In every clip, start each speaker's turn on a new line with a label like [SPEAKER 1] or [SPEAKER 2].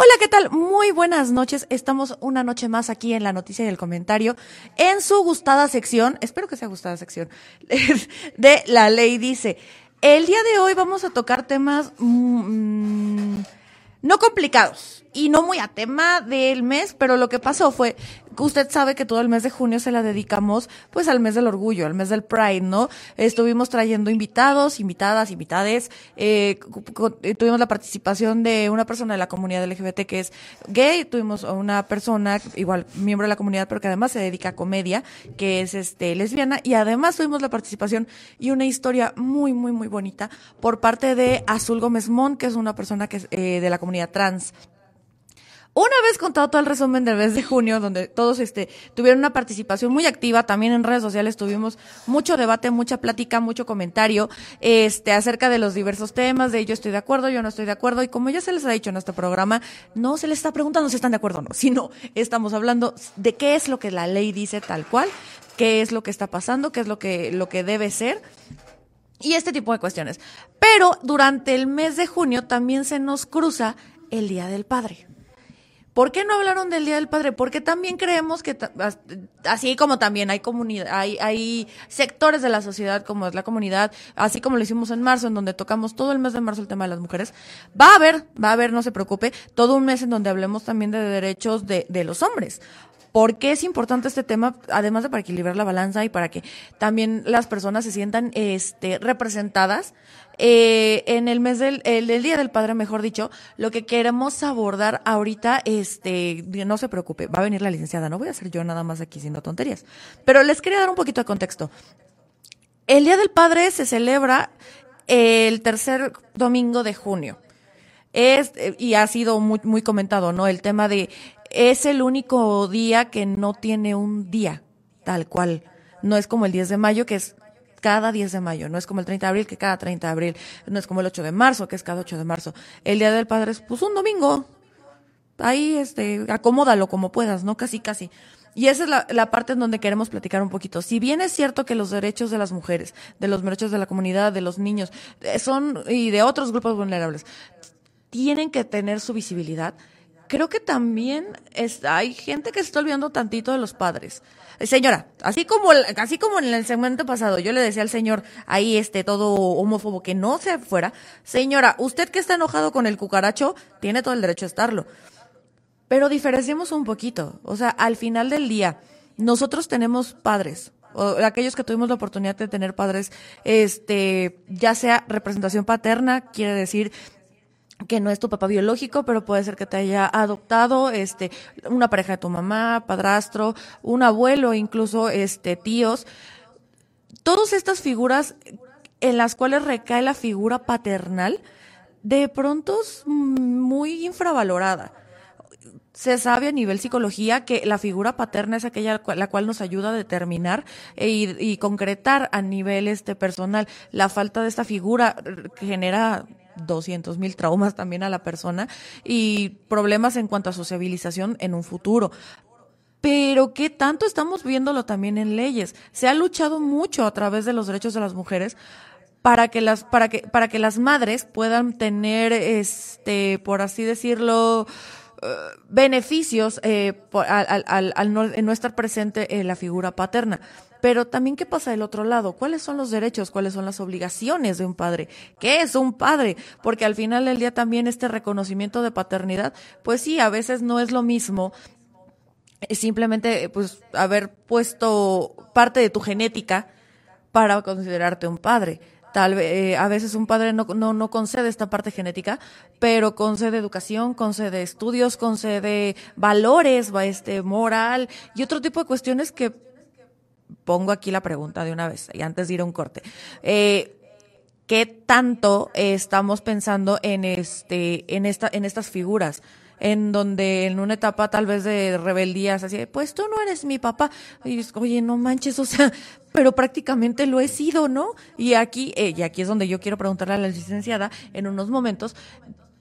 [SPEAKER 1] Hola, ¿qué tal? Muy buenas noches. Estamos una noche más aquí en la noticia y el comentario en su gustada sección, espero que sea gustada sección, de La Ley Dice. El día de hoy vamos a tocar temas mm, no complicados y no muy a tema del mes, pero lo que pasó fue usted sabe que todo el mes de junio se la dedicamos pues al mes del orgullo, al mes del Pride, ¿no? Estuvimos trayendo invitados, invitadas, invitades, eh, eh, tuvimos la participación de una persona de la comunidad LGBT que es gay, tuvimos a una persona, igual miembro de la comunidad, pero que además se dedica a comedia, que es este lesbiana, y además tuvimos la participación y una historia muy, muy, muy bonita por parte de Azul Gómez Mon, que es una persona que es eh, de la comunidad trans. Una vez contado todo el resumen del mes de junio, donde todos este, tuvieron una participación muy activa, también en redes sociales tuvimos mucho debate, mucha plática, mucho comentario este, acerca de los diversos temas, de yo estoy de acuerdo, yo no estoy de acuerdo, y como ya se les ha dicho en este programa, no se les está preguntando si están de acuerdo o no, sino estamos hablando de qué es lo que la ley dice tal cual, qué es lo que está pasando, qué es lo que, lo que debe ser y este tipo de cuestiones. Pero durante el mes de junio también se nos cruza el Día del Padre. ¿Por qué no hablaron del Día del Padre? Porque también creemos que, así como también hay comunidad, hay, hay sectores de la sociedad, como es la comunidad, así como lo hicimos en marzo, en donde tocamos todo el mes de marzo el tema de las mujeres, va a haber, va a haber, no se preocupe, todo un mes en donde hablemos también de derechos de, de los hombres. ¿Por qué es importante este tema? Además de para equilibrar la balanza y para que también las personas se sientan este, representadas. Eh, en el mes del el, Día del Padre, mejor dicho, lo que queremos abordar ahorita, este, no se preocupe, va a venir la licenciada, no voy a ser yo nada más aquí siendo tonterías. Pero les quería dar un poquito de contexto. El Día del Padre se celebra el tercer domingo de junio. Es, y ha sido muy comentado, ¿no? El tema de es el único día que no tiene un día tal cual. No es como el 10 de mayo, que es cada 10 de mayo, no es como el 30 de abril, que cada 30 de abril, no es como el 8 de marzo, que es cada 8 de marzo. El Día del Padre es pues un domingo. Ahí, este, acomódalo como puedas, ¿no? Casi, casi. Y esa es la, la, parte en donde queremos platicar un poquito. Si bien es cierto que los derechos de las mujeres, de los derechos de la comunidad, de los niños, eh, son, y de otros grupos vulnerables, tienen que tener su visibilidad, creo que también es, hay gente que se está olvidando tantito de los padres. Señora, así como, así como en el segmento pasado, yo le decía al señor ahí este todo homófobo que no se fuera, señora, usted que está enojado con el cucaracho, tiene todo el derecho a estarlo. Pero diferenciemos un poquito. O sea, al final del día, nosotros tenemos padres, o aquellos que tuvimos la oportunidad de tener padres, este, ya sea representación paterna, quiere decir que no es tu papá biológico, pero puede ser que te haya adoptado, este, una pareja de tu mamá, padrastro, un abuelo, incluso, este, tíos. Todas estas figuras en las cuales recae la figura paternal, de pronto es muy infravalorada. Se sabe a nivel psicología que la figura paterna es aquella la cual nos ayuda a determinar e y concretar a nivel este personal. La falta de esta figura genera 200 mil traumas también a la persona y problemas en cuanto a sociabilización en un futuro. Pero qué tanto estamos viéndolo también en leyes. Se ha luchado mucho a través de los derechos de las mujeres para que las para que para que las madres puedan tener este por así decirlo eh, beneficios eh, al, al, no, estar presente en la figura paterna. Pero también, ¿qué pasa del otro lado? ¿Cuáles son los derechos? ¿Cuáles son las obligaciones de un padre? ¿Qué es un padre? Porque al final del día también este reconocimiento de paternidad, pues sí, a veces no es lo mismo eh, simplemente pues haber puesto parte de tu genética para considerarte un padre Tal vez, eh, a veces un padre no, no, no concede esta parte genética, pero concede educación, concede estudios, concede valores, este, moral y otro tipo de cuestiones que pongo aquí la pregunta de una vez y antes de ir a un corte. Eh, ¿Qué tanto estamos pensando en este, en esta, en estas figuras? En donde en una etapa tal vez de rebeldías, así, pues tú no eres mi papá. Y oye, no manches, o sea, pero prácticamente lo he sido, ¿no? Y aquí, eh, y aquí es donde yo quiero preguntarle a la licenciada en unos momentos,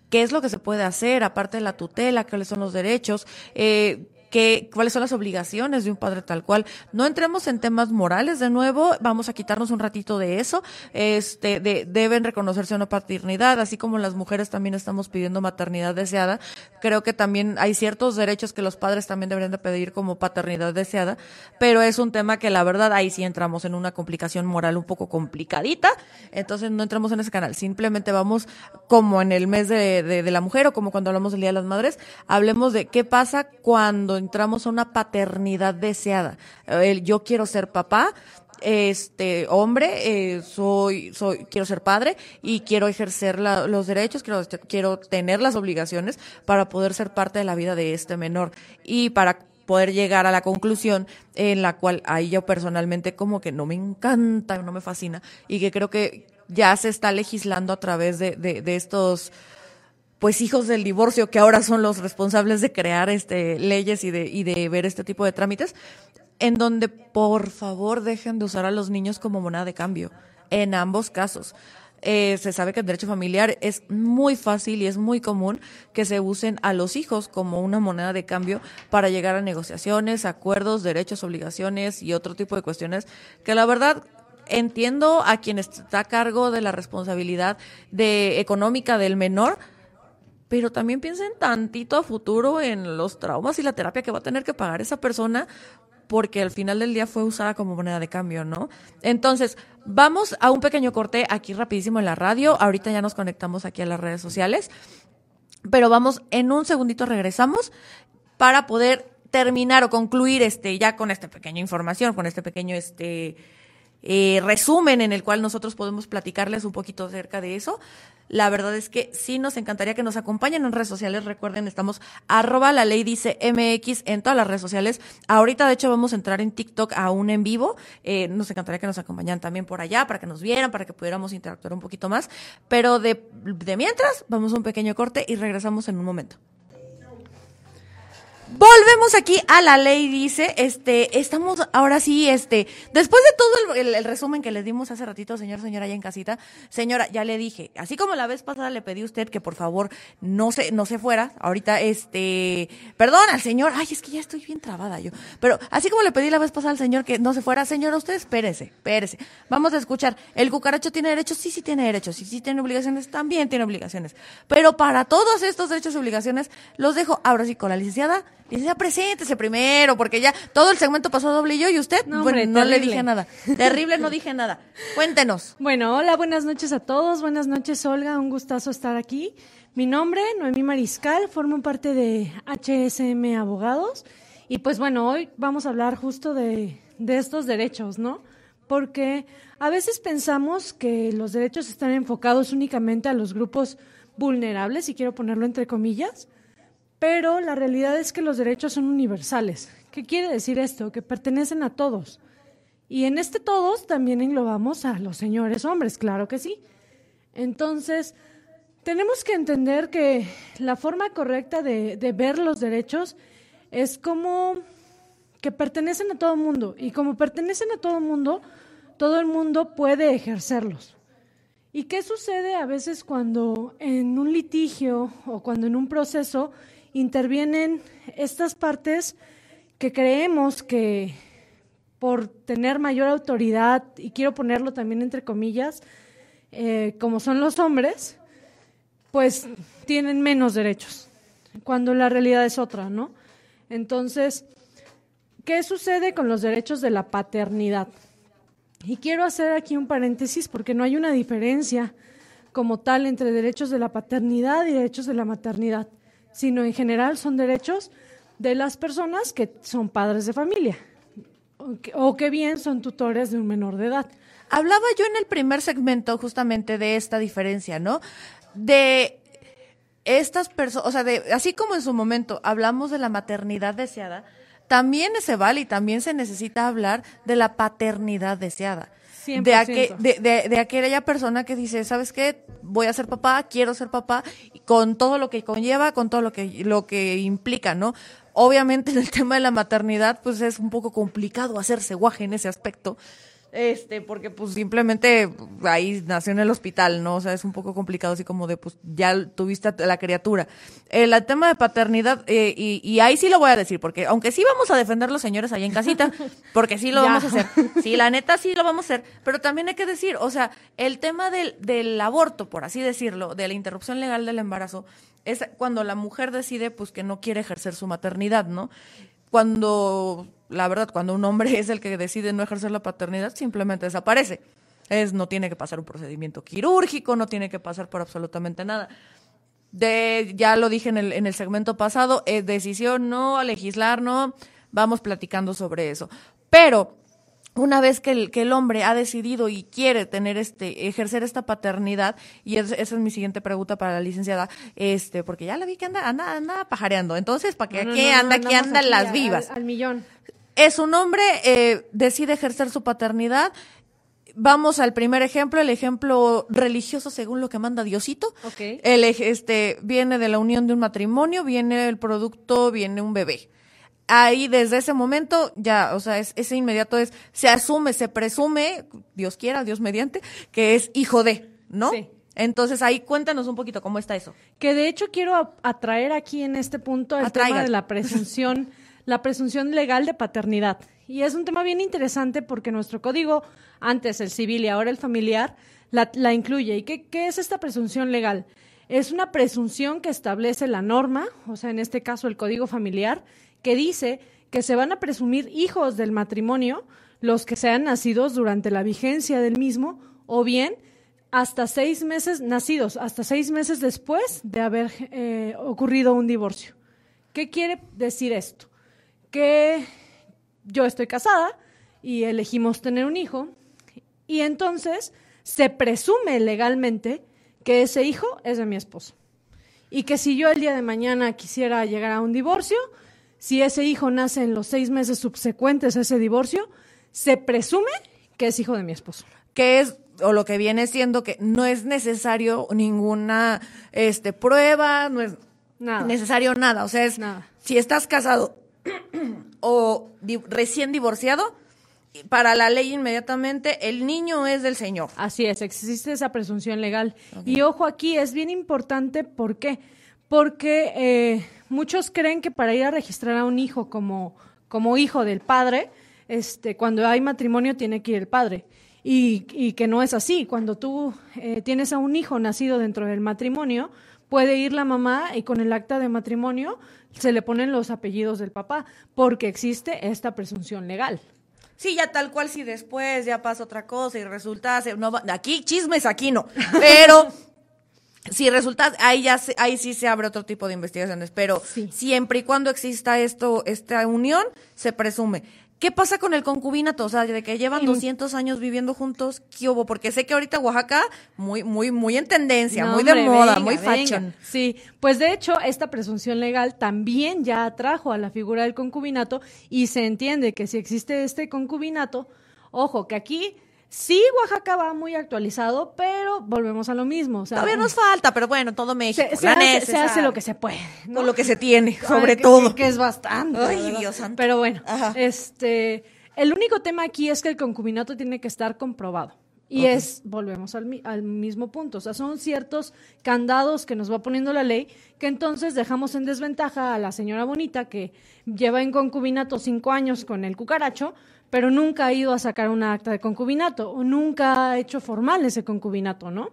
[SPEAKER 1] ¿qué es lo que se puede hacer aparte de la tutela? ¿Cuáles son los derechos? Eh, qué, cuáles son las obligaciones de un padre tal cual. No entremos en temas morales de nuevo, vamos a quitarnos un ratito de eso. Este, de, deben reconocerse una paternidad, así como las mujeres también estamos pidiendo maternidad deseada. Creo que también hay ciertos derechos que los padres también deberían de pedir como paternidad deseada, pero es un tema que la verdad ahí sí entramos en una complicación moral un poco complicadita, entonces no entramos en ese canal, simplemente vamos como en el mes de, de la mujer o como cuando hablamos del Día de las Madres, hablemos de qué pasa cuando entramos a una paternidad deseada. Yo quiero ser papá, este hombre, eh, soy, soy, quiero ser padre y quiero ejercer los derechos, quiero, quiero tener las obligaciones para poder ser parte de la vida de este menor y para poder llegar a la conclusión en la cual ahí yo personalmente como que no me encanta, no me fascina y que creo que ya se está legislando a través de estos pues hijos del divorcio que ahora son los responsables de crear este leyes y de y de ver este tipo de trámites en donde por favor dejen de usar a los niños como moneda de cambio en ambos casos. Eh, se sabe que el derecho familiar es muy fácil y es muy común que se usen a los hijos como una moneda de cambio para llegar a negociaciones, acuerdos, derechos, obligaciones y otro tipo de cuestiones que la verdad entiendo a quien está a cargo de la responsabilidad de económica del menor, pero también piensen tantito a futuro en los traumas y la terapia que va a tener que pagar esa persona porque al final del día fue usada como moneda de cambio, ¿no? Entonces, vamos a un pequeño corte aquí rapidísimo en la radio. Ahorita ya nos conectamos aquí a las redes sociales. Pero vamos, en un segundito regresamos para poder terminar o concluir este ya con esta pequeña información, con este pequeño este eh, resumen en el cual nosotros podemos platicarles un poquito acerca de eso. La verdad es que sí nos encantaría que nos acompañen en redes sociales. Recuerden, estamos arroba la ley dice MX en todas las redes sociales. Ahorita, de hecho, vamos a entrar en TikTok aún en vivo. Eh, nos encantaría que nos acompañaran también por allá, para que nos vieran, para que pudiéramos interactuar un poquito más. Pero de, de mientras, vamos a un pequeño corte y regresamos en un momento. Volvemos aquí a la ley, dice, este, estamos ahora sí, este, después de todo el, resumen que les dimos hace ratito, señor, señora, allá en casita, señora, ya le dije, así como la vez pasada le pedí a usted que por favor no se, no se fuera, ahorita, este, perdón al señor, ay, es que ya estoy bien trabada yo, pero así como le pedí la vez pasada al señor que no se fuera, señora, usted espérese, espérese, vamos a escuchar, ¿el cucaracho tiene derechos? Sí, sí tiene derechos, sí, sí tiene obligaciones, también tiene obligaciones, pero para todos estos derechos y obligaciones, los dejo ahora sí con la licenciada, Licenciada, preséntese primero, porque ya todo el segmento pasó doble yo y usted, no, no le dije nada. Terrible, no dije nada. Cuéntenos.
[SPEAKER 2] Bueno, hola, buenas noches a todos. Buenas noches, Olga. Un gustazo estar aquí. Mi nombre, Noemí Mariscal, formo parte de HSM Abogados. Y pues bueno, hoy vamos a hablar justo de, de estos derechos, ¿no? Porque a veces pensamos que los derechos están enfocados únicamente a los grupos vulnerables, y quiero ponerlo entre comillas, pero la realidad es que los derechos son universales. ¿Qué quiere decir esto? Que pertenecen a todos. Y en este todos también englobamos a los señores hombres, claro que sí. Entonces, tenemos que entender que la forma correcta de, ver los derechos es como que pertenecen a todo el mundo. Y como pertenecen a todo el mundo, todo el mundo puede ejercerlos. ¿Y qué sucede a veces cuando en un litigio o cuando en un proceso intervienen estas partes que creemos que por tener mayor autoridad, y quiero ponerlo también entre comillas, eh, como son los hombres, pues tienen menos derechos, cuando la realidad es otra, ¿no? Entonces, ¿qué sucede con los derechos de la paternidad? Y quiero hacer aquí un paréntesis porque no hay una diferencia como tal entre derechos de la paternidad y derechos de la maternidad sino en general son derechos de las personas que son padres de familia o que, bien son tutores de un menor de edad.
[SPEAKER 1] Hablaba yo en el primer segmento justamente de esta diferencia, ¿no? De estas personas, o sea, de, así como en su momento hablamos de la maternidad deseada, también se vale y también se necesita hablar de la paternidad deseada. De, de, de, aquella persona que dice, ¿sabes qué? Voy a ser papá, quiero ser papá, con todo lo que conlleva, con todo lo que, lo que implica, ¿no? Obviamente en el tema de la maternidad, pues es un poco complicado hacerse guaje en ese aspecto. Este, porque pues simplemente ahí nació en el hospital, ¿no? O sea, es un poco complicado así como de, pues ya tuviste a la criatura. El, tema de paternidad, eh, y, y, ahí sí lo voy a decir, porque aunque sí vamos a defender los señores ahí en casita, porque sí lo vamos a hacer, sí, la neta sí lo vamos a hacer, pero también hay que decir, o sea, el tema del, del aborto, por así decirlo, de la interrupción legal del embarazo, es cuando la mujer decide pues que no quiere ejercer su maternidad, ¿no? Cuando la verdad, cuando un hombre es el que decide no ejercer la paternidad, simplemente desaparece. Es, no tiene que pasar un procedimiento quirúrgico, no tiene que pasar por absolutamente nada. De, ya lo dije en el, en el segmento pasado, es decisión no, a legislar no, vamos platicando sobre eso. Pero una vez que el, que el hombre ha decidido y quiere tener este, ejercer esta paternidad, y esa es mi siguiente pregunta para la licenciada, este, porque ya la vi que anda, anda, anda pajareando. Entonces, ¿para qué, qué anda, aquí andan las vivas?
[SPEAKER 2] al millón
[SPEAKER 1] es un hombre, eh, decide ejercer su paternidad. Vamos al primer ejemplo, el ejemplo religioso según lo que manda Diosito.
[SPEAKER 2] Okay.
[SPEAKER 1] El, este, viene de la unión de un matrimonio, viene el producto, viene un bebé. Ahí desde ese momento ya, o sea, es, ese inmediato es, se asume, se presume, Dios quiera, Dios mediante, que es hijo de, ¿no? Sí. Entonces ahí cuéntanos un poquito cómo está eso.
[SPEAKER 2] Que de hecho quiero atraer aquí en este punto el tema de la presunción la presunción legal de paternidad. Y es un tema bien interesante porque nuestro código, antes el civil y ahora el familiar, la, incluye. ¿Y qué, qué es esta presunción legal? Es una presunción que establece la norma, o sea, en este caso el código familiar, que dice que se van a presumir hijos del matrimonio los que sean nacidos durante la vigencia del mismo o bien hasta seis meses nacidos, hasta seis meses después de haber eh, ocurrido un divorcio. ¿Qué quiere decir esto? Que yo estoy casada y elegimos tener un hijo y entonces se presume legalmente que ese hijo es de mi esposo. Y que si yo el día de mañana quisiera llegar a un divorcio, si ese hijo nace en los seis meses subsecuentes a ese divorcio, se presume que es hijo de mi esposo.
[SPEAKER 1] Que es o lo que viene siendo que no es necesario ninguna este prueba, no es nada. necesario nada, o sea, es nada. si estás casado o recién divorciado, para la ley inmediatamente el niño es del señor.
[SPEAKER 2] Así es, existe esa presunción legal. Y ojo aquí, es bien importante, ¿por qué? Porque eh, muchos creen que para ir a registrar a un hijo como, como hijo del padre, este, cuando hay matrimonio tiene que ir el padre. Y, y que no es así. Cuando tú eh, tienes a un hijo nacido dentro del matrimonio, puede ir la mamá y con el acta de matrimonio se le ponen los apellidos del papá, porque existe esta presunción legal.
[SPEAKER 1] Sí, ya tal cual si después ya pasa otra cosa y resulta, no, aquí chismes, aquí no, pero si resulta, ahí ya ahí sí se abre otro tipo de investigaciones, pero siempre y cuando exista esto, esta unión, se presume. ¿Qué pasa con el concubinato? O sea, de que llevan 200 años viviendo juntos, ¿qué hubo? Porque sé que ahorita Oaxaca, muy, muy, muy en tendencia, muy de moda, muy fashion.
[SPEAKER 2] Sí, pues de hecho, esta presunción legal también ya atrajo a la figura del concubinato y se entiende que si existe este concubinato, ojo, que aquí Sí, Oaxaca va muy actualizado, pero volvemos a lo mismo.
[SPEAKER 1] Todavía nos falta, pero bueno, todo México.
[SPEAKER 2] Se, hace, lo que se puede.
[SPEAKER 1] Con lo que se tiene, sobre todo.
[SPEAKER 2] Que, es bastante.
[SPEAKER 1] Ay, Dios santo.
[SPEAKER 2] Pero bueno, este, el único tema aquí es que el concubinato tiene que estar comprobado. Y es, volvemos al, al, mismo punto, o sea, son ciertos candados que nos va poniendo la ley que entonces dejamos en desventaja a la señora bonita que lleva en concubinato cinco años con el cucaracho, pero nunca ha ido a sacar una acta de concubinato o nunca ha hecho formal ese concubinato, ¿no?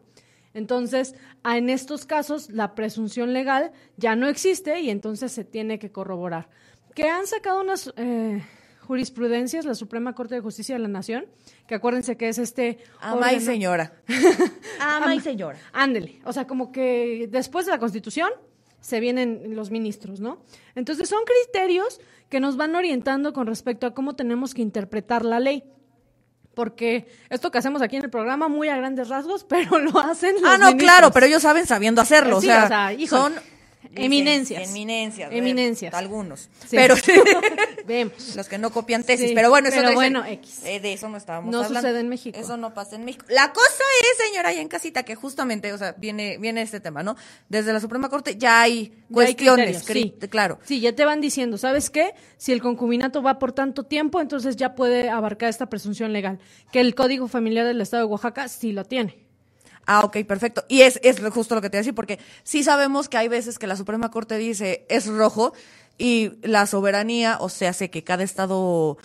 [SPEAKER 2] Entonces, en estos casos, la presunción legal ya no existe y entonces se tiene que corroborar. Que han sacado unas eh, jurisprudencias, la Suprema Corte de Justicia de la Nación, que acuérdense que es este...
[SPEAKER 1] Ama y señora. Ama y señora.
[SPEAKER 2] Ándele. O sea, como que después de la Constitución se vienen los ministros, ¿no? Entonces, son criterios que nos van orientando con respecto a cómo tenemos que interpretar la ley. Porque esto que hacemos aquí en el programa, muy a grandes rasgos, pero lo hacen los
[SPEAKER 1] Ah, no, claro, pero ellos saben sabiendo hacerlo. o sea, son
[SPEAKER 2] Eminencias.
[SPEAKER 1] Eminencias. eh,
[SPEAKER 2] Eminencias.
[SPEAKER 1] Algunos.
[SPEAKER 2] Sí.
[SPEAKER 1] Pero
[SPEAKER 2] Vemos.
[SPEAKER 1] los que no copian tesis.
[SPEAKER 2] Sí,
[SPEAKER 1] pero bueno, eso
[SPEAKER 2] pero bueno, X.
[SPEAKER 1] eh, de eso no estábamos
[SPEAKER 2] No
[SPEAKER 1] hablando.
[SPEAKER 2] sucede en México.
[SPEAKER 1] Eso no pasa en México. La cosa es, señora, ahí en casita, que justamente, o sea, viene, viene este tema, ¿no? Desde la Suprema Corte ya hay
[SPEAKER 2] Ya
[SPEAKER 1] cuestiones, cri- claro.
[SPEAKER 2] Sí, ya te van diciendo, ¿sabes qué? Si el concubinato va por tanto tiempo, entonces ya puede abarcar esta presunción legal. Que el Código Familiar del Estado de Oaxaca sí lo tiene.
[SPEAKER 1] Ah, ok, perfecto. Y es, es justo lo que te iba a decir, porque sí sabemos que hay veces que la Suprema Corte dice es rojo y la soberanía, o sea, sé que cada estado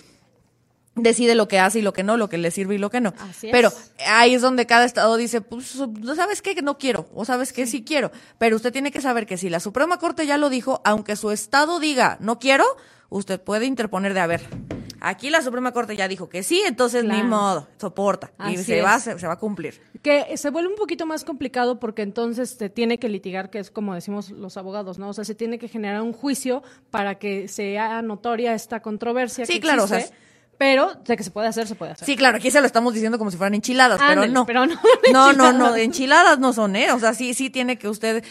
[SPEAKER 1] decide lo que hace y lo que no, lo que le sirve y lo que no.
[SPEAKER 2] Así es.
[SPEAKER 1] Pero ahí es donde cada estado dice, pues, ¿no sabes qué? Que no quiero, o sabes qué? Sí quiero. Pero usted tiene que saber que si la Suprema Corte ya lo dijo, aunque su estado diga no quiero, usted puede interponer de haber. Aquí la Suprema Corte ya dijo que sí, entonces ni modo, soporta. y se va, se, se va a cumplir.
[SPEAKER 2] Que se vuelve un poquito más complicado porque entonces te tiene que litigar, que es como decimos los abogados, ¿no? O sea, se tiene que generar un juicio para que sea notoria esta controversia.
[SPEAKER 1] Sí,
[SPEAKER 2] que
[SPEAKER 1] claro, o sea,
[SPEAKER 2] existe, pero de que se puede hacer, se puede hacer.
[SPEAKER 1] Sí, claro, aquí se lo estamos diciendo como si fueran enchiladas, pero no.
[SPEAKER 2] pero no,
[SPEAKER 1] No, no, no,
[SPEAKER 2] enchiladas.
[SPEAKER 1] no son, ¿eh? O sea, sí, sí tiene que usted,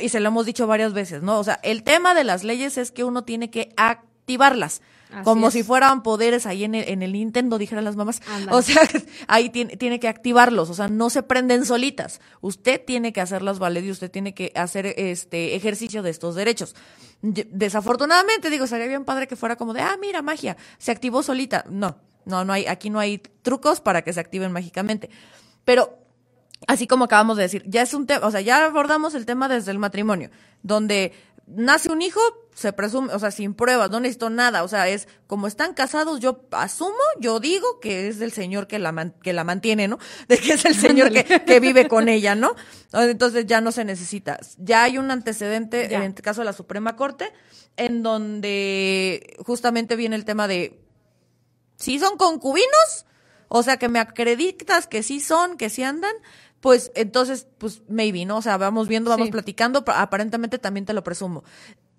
[SPEAKER 1] y se lo hemos dicho varias veces, ¿no? O sea, el tema de las leyes es que uno tiene que activarlas.
[SPEAKER 2] Así
[SPEAKER 1] como
[SPEAKER 2] es.
[SPEAKER 1] si fueran poderes ahí en el, en el Nintendo, dijeran las mamás. O sea, ahí tiene, tiene que activarlos, o sea, no se prenden solitas. Usted tiene que hacerlas valer y usted tiene que hacer este ejercicio de estos derechos. Desafortunadamente, digo, sería bien padre que fuera como de, ah, mira, magia, se activó solita. No, no, no hay, aquí no hay trucos para que se activen mágicamente. Pero así como acabamos de decir, ya es un tema, o sea, ya abordamos el tema desde el matrimonio, donde nace un hijo, se presume, o sea, sin pruebas, no necesito nada, o sea, es como están casados, yo asumo, yo digo que es del señor que la, man- que la mantiene, ¿no? De que es el señor que, que vive con ella, ¿no? Entonces ya no se necesita. Ya hay un antecedente,
[SPEAKER 2] Ya.
[SPEAKER 1] en el caso de la Suprema Corte, en donde justamente viene el tema de si son concubinos, o sea, que me acreditas que sí son, que sí andan, pues entonces, pues maybe, ¿no? O sea, vamos viendo, vamos
[SPEAKER 2] Sí.
[SPEAKER 1] platicando, pa- aparentemente también te lo presumo.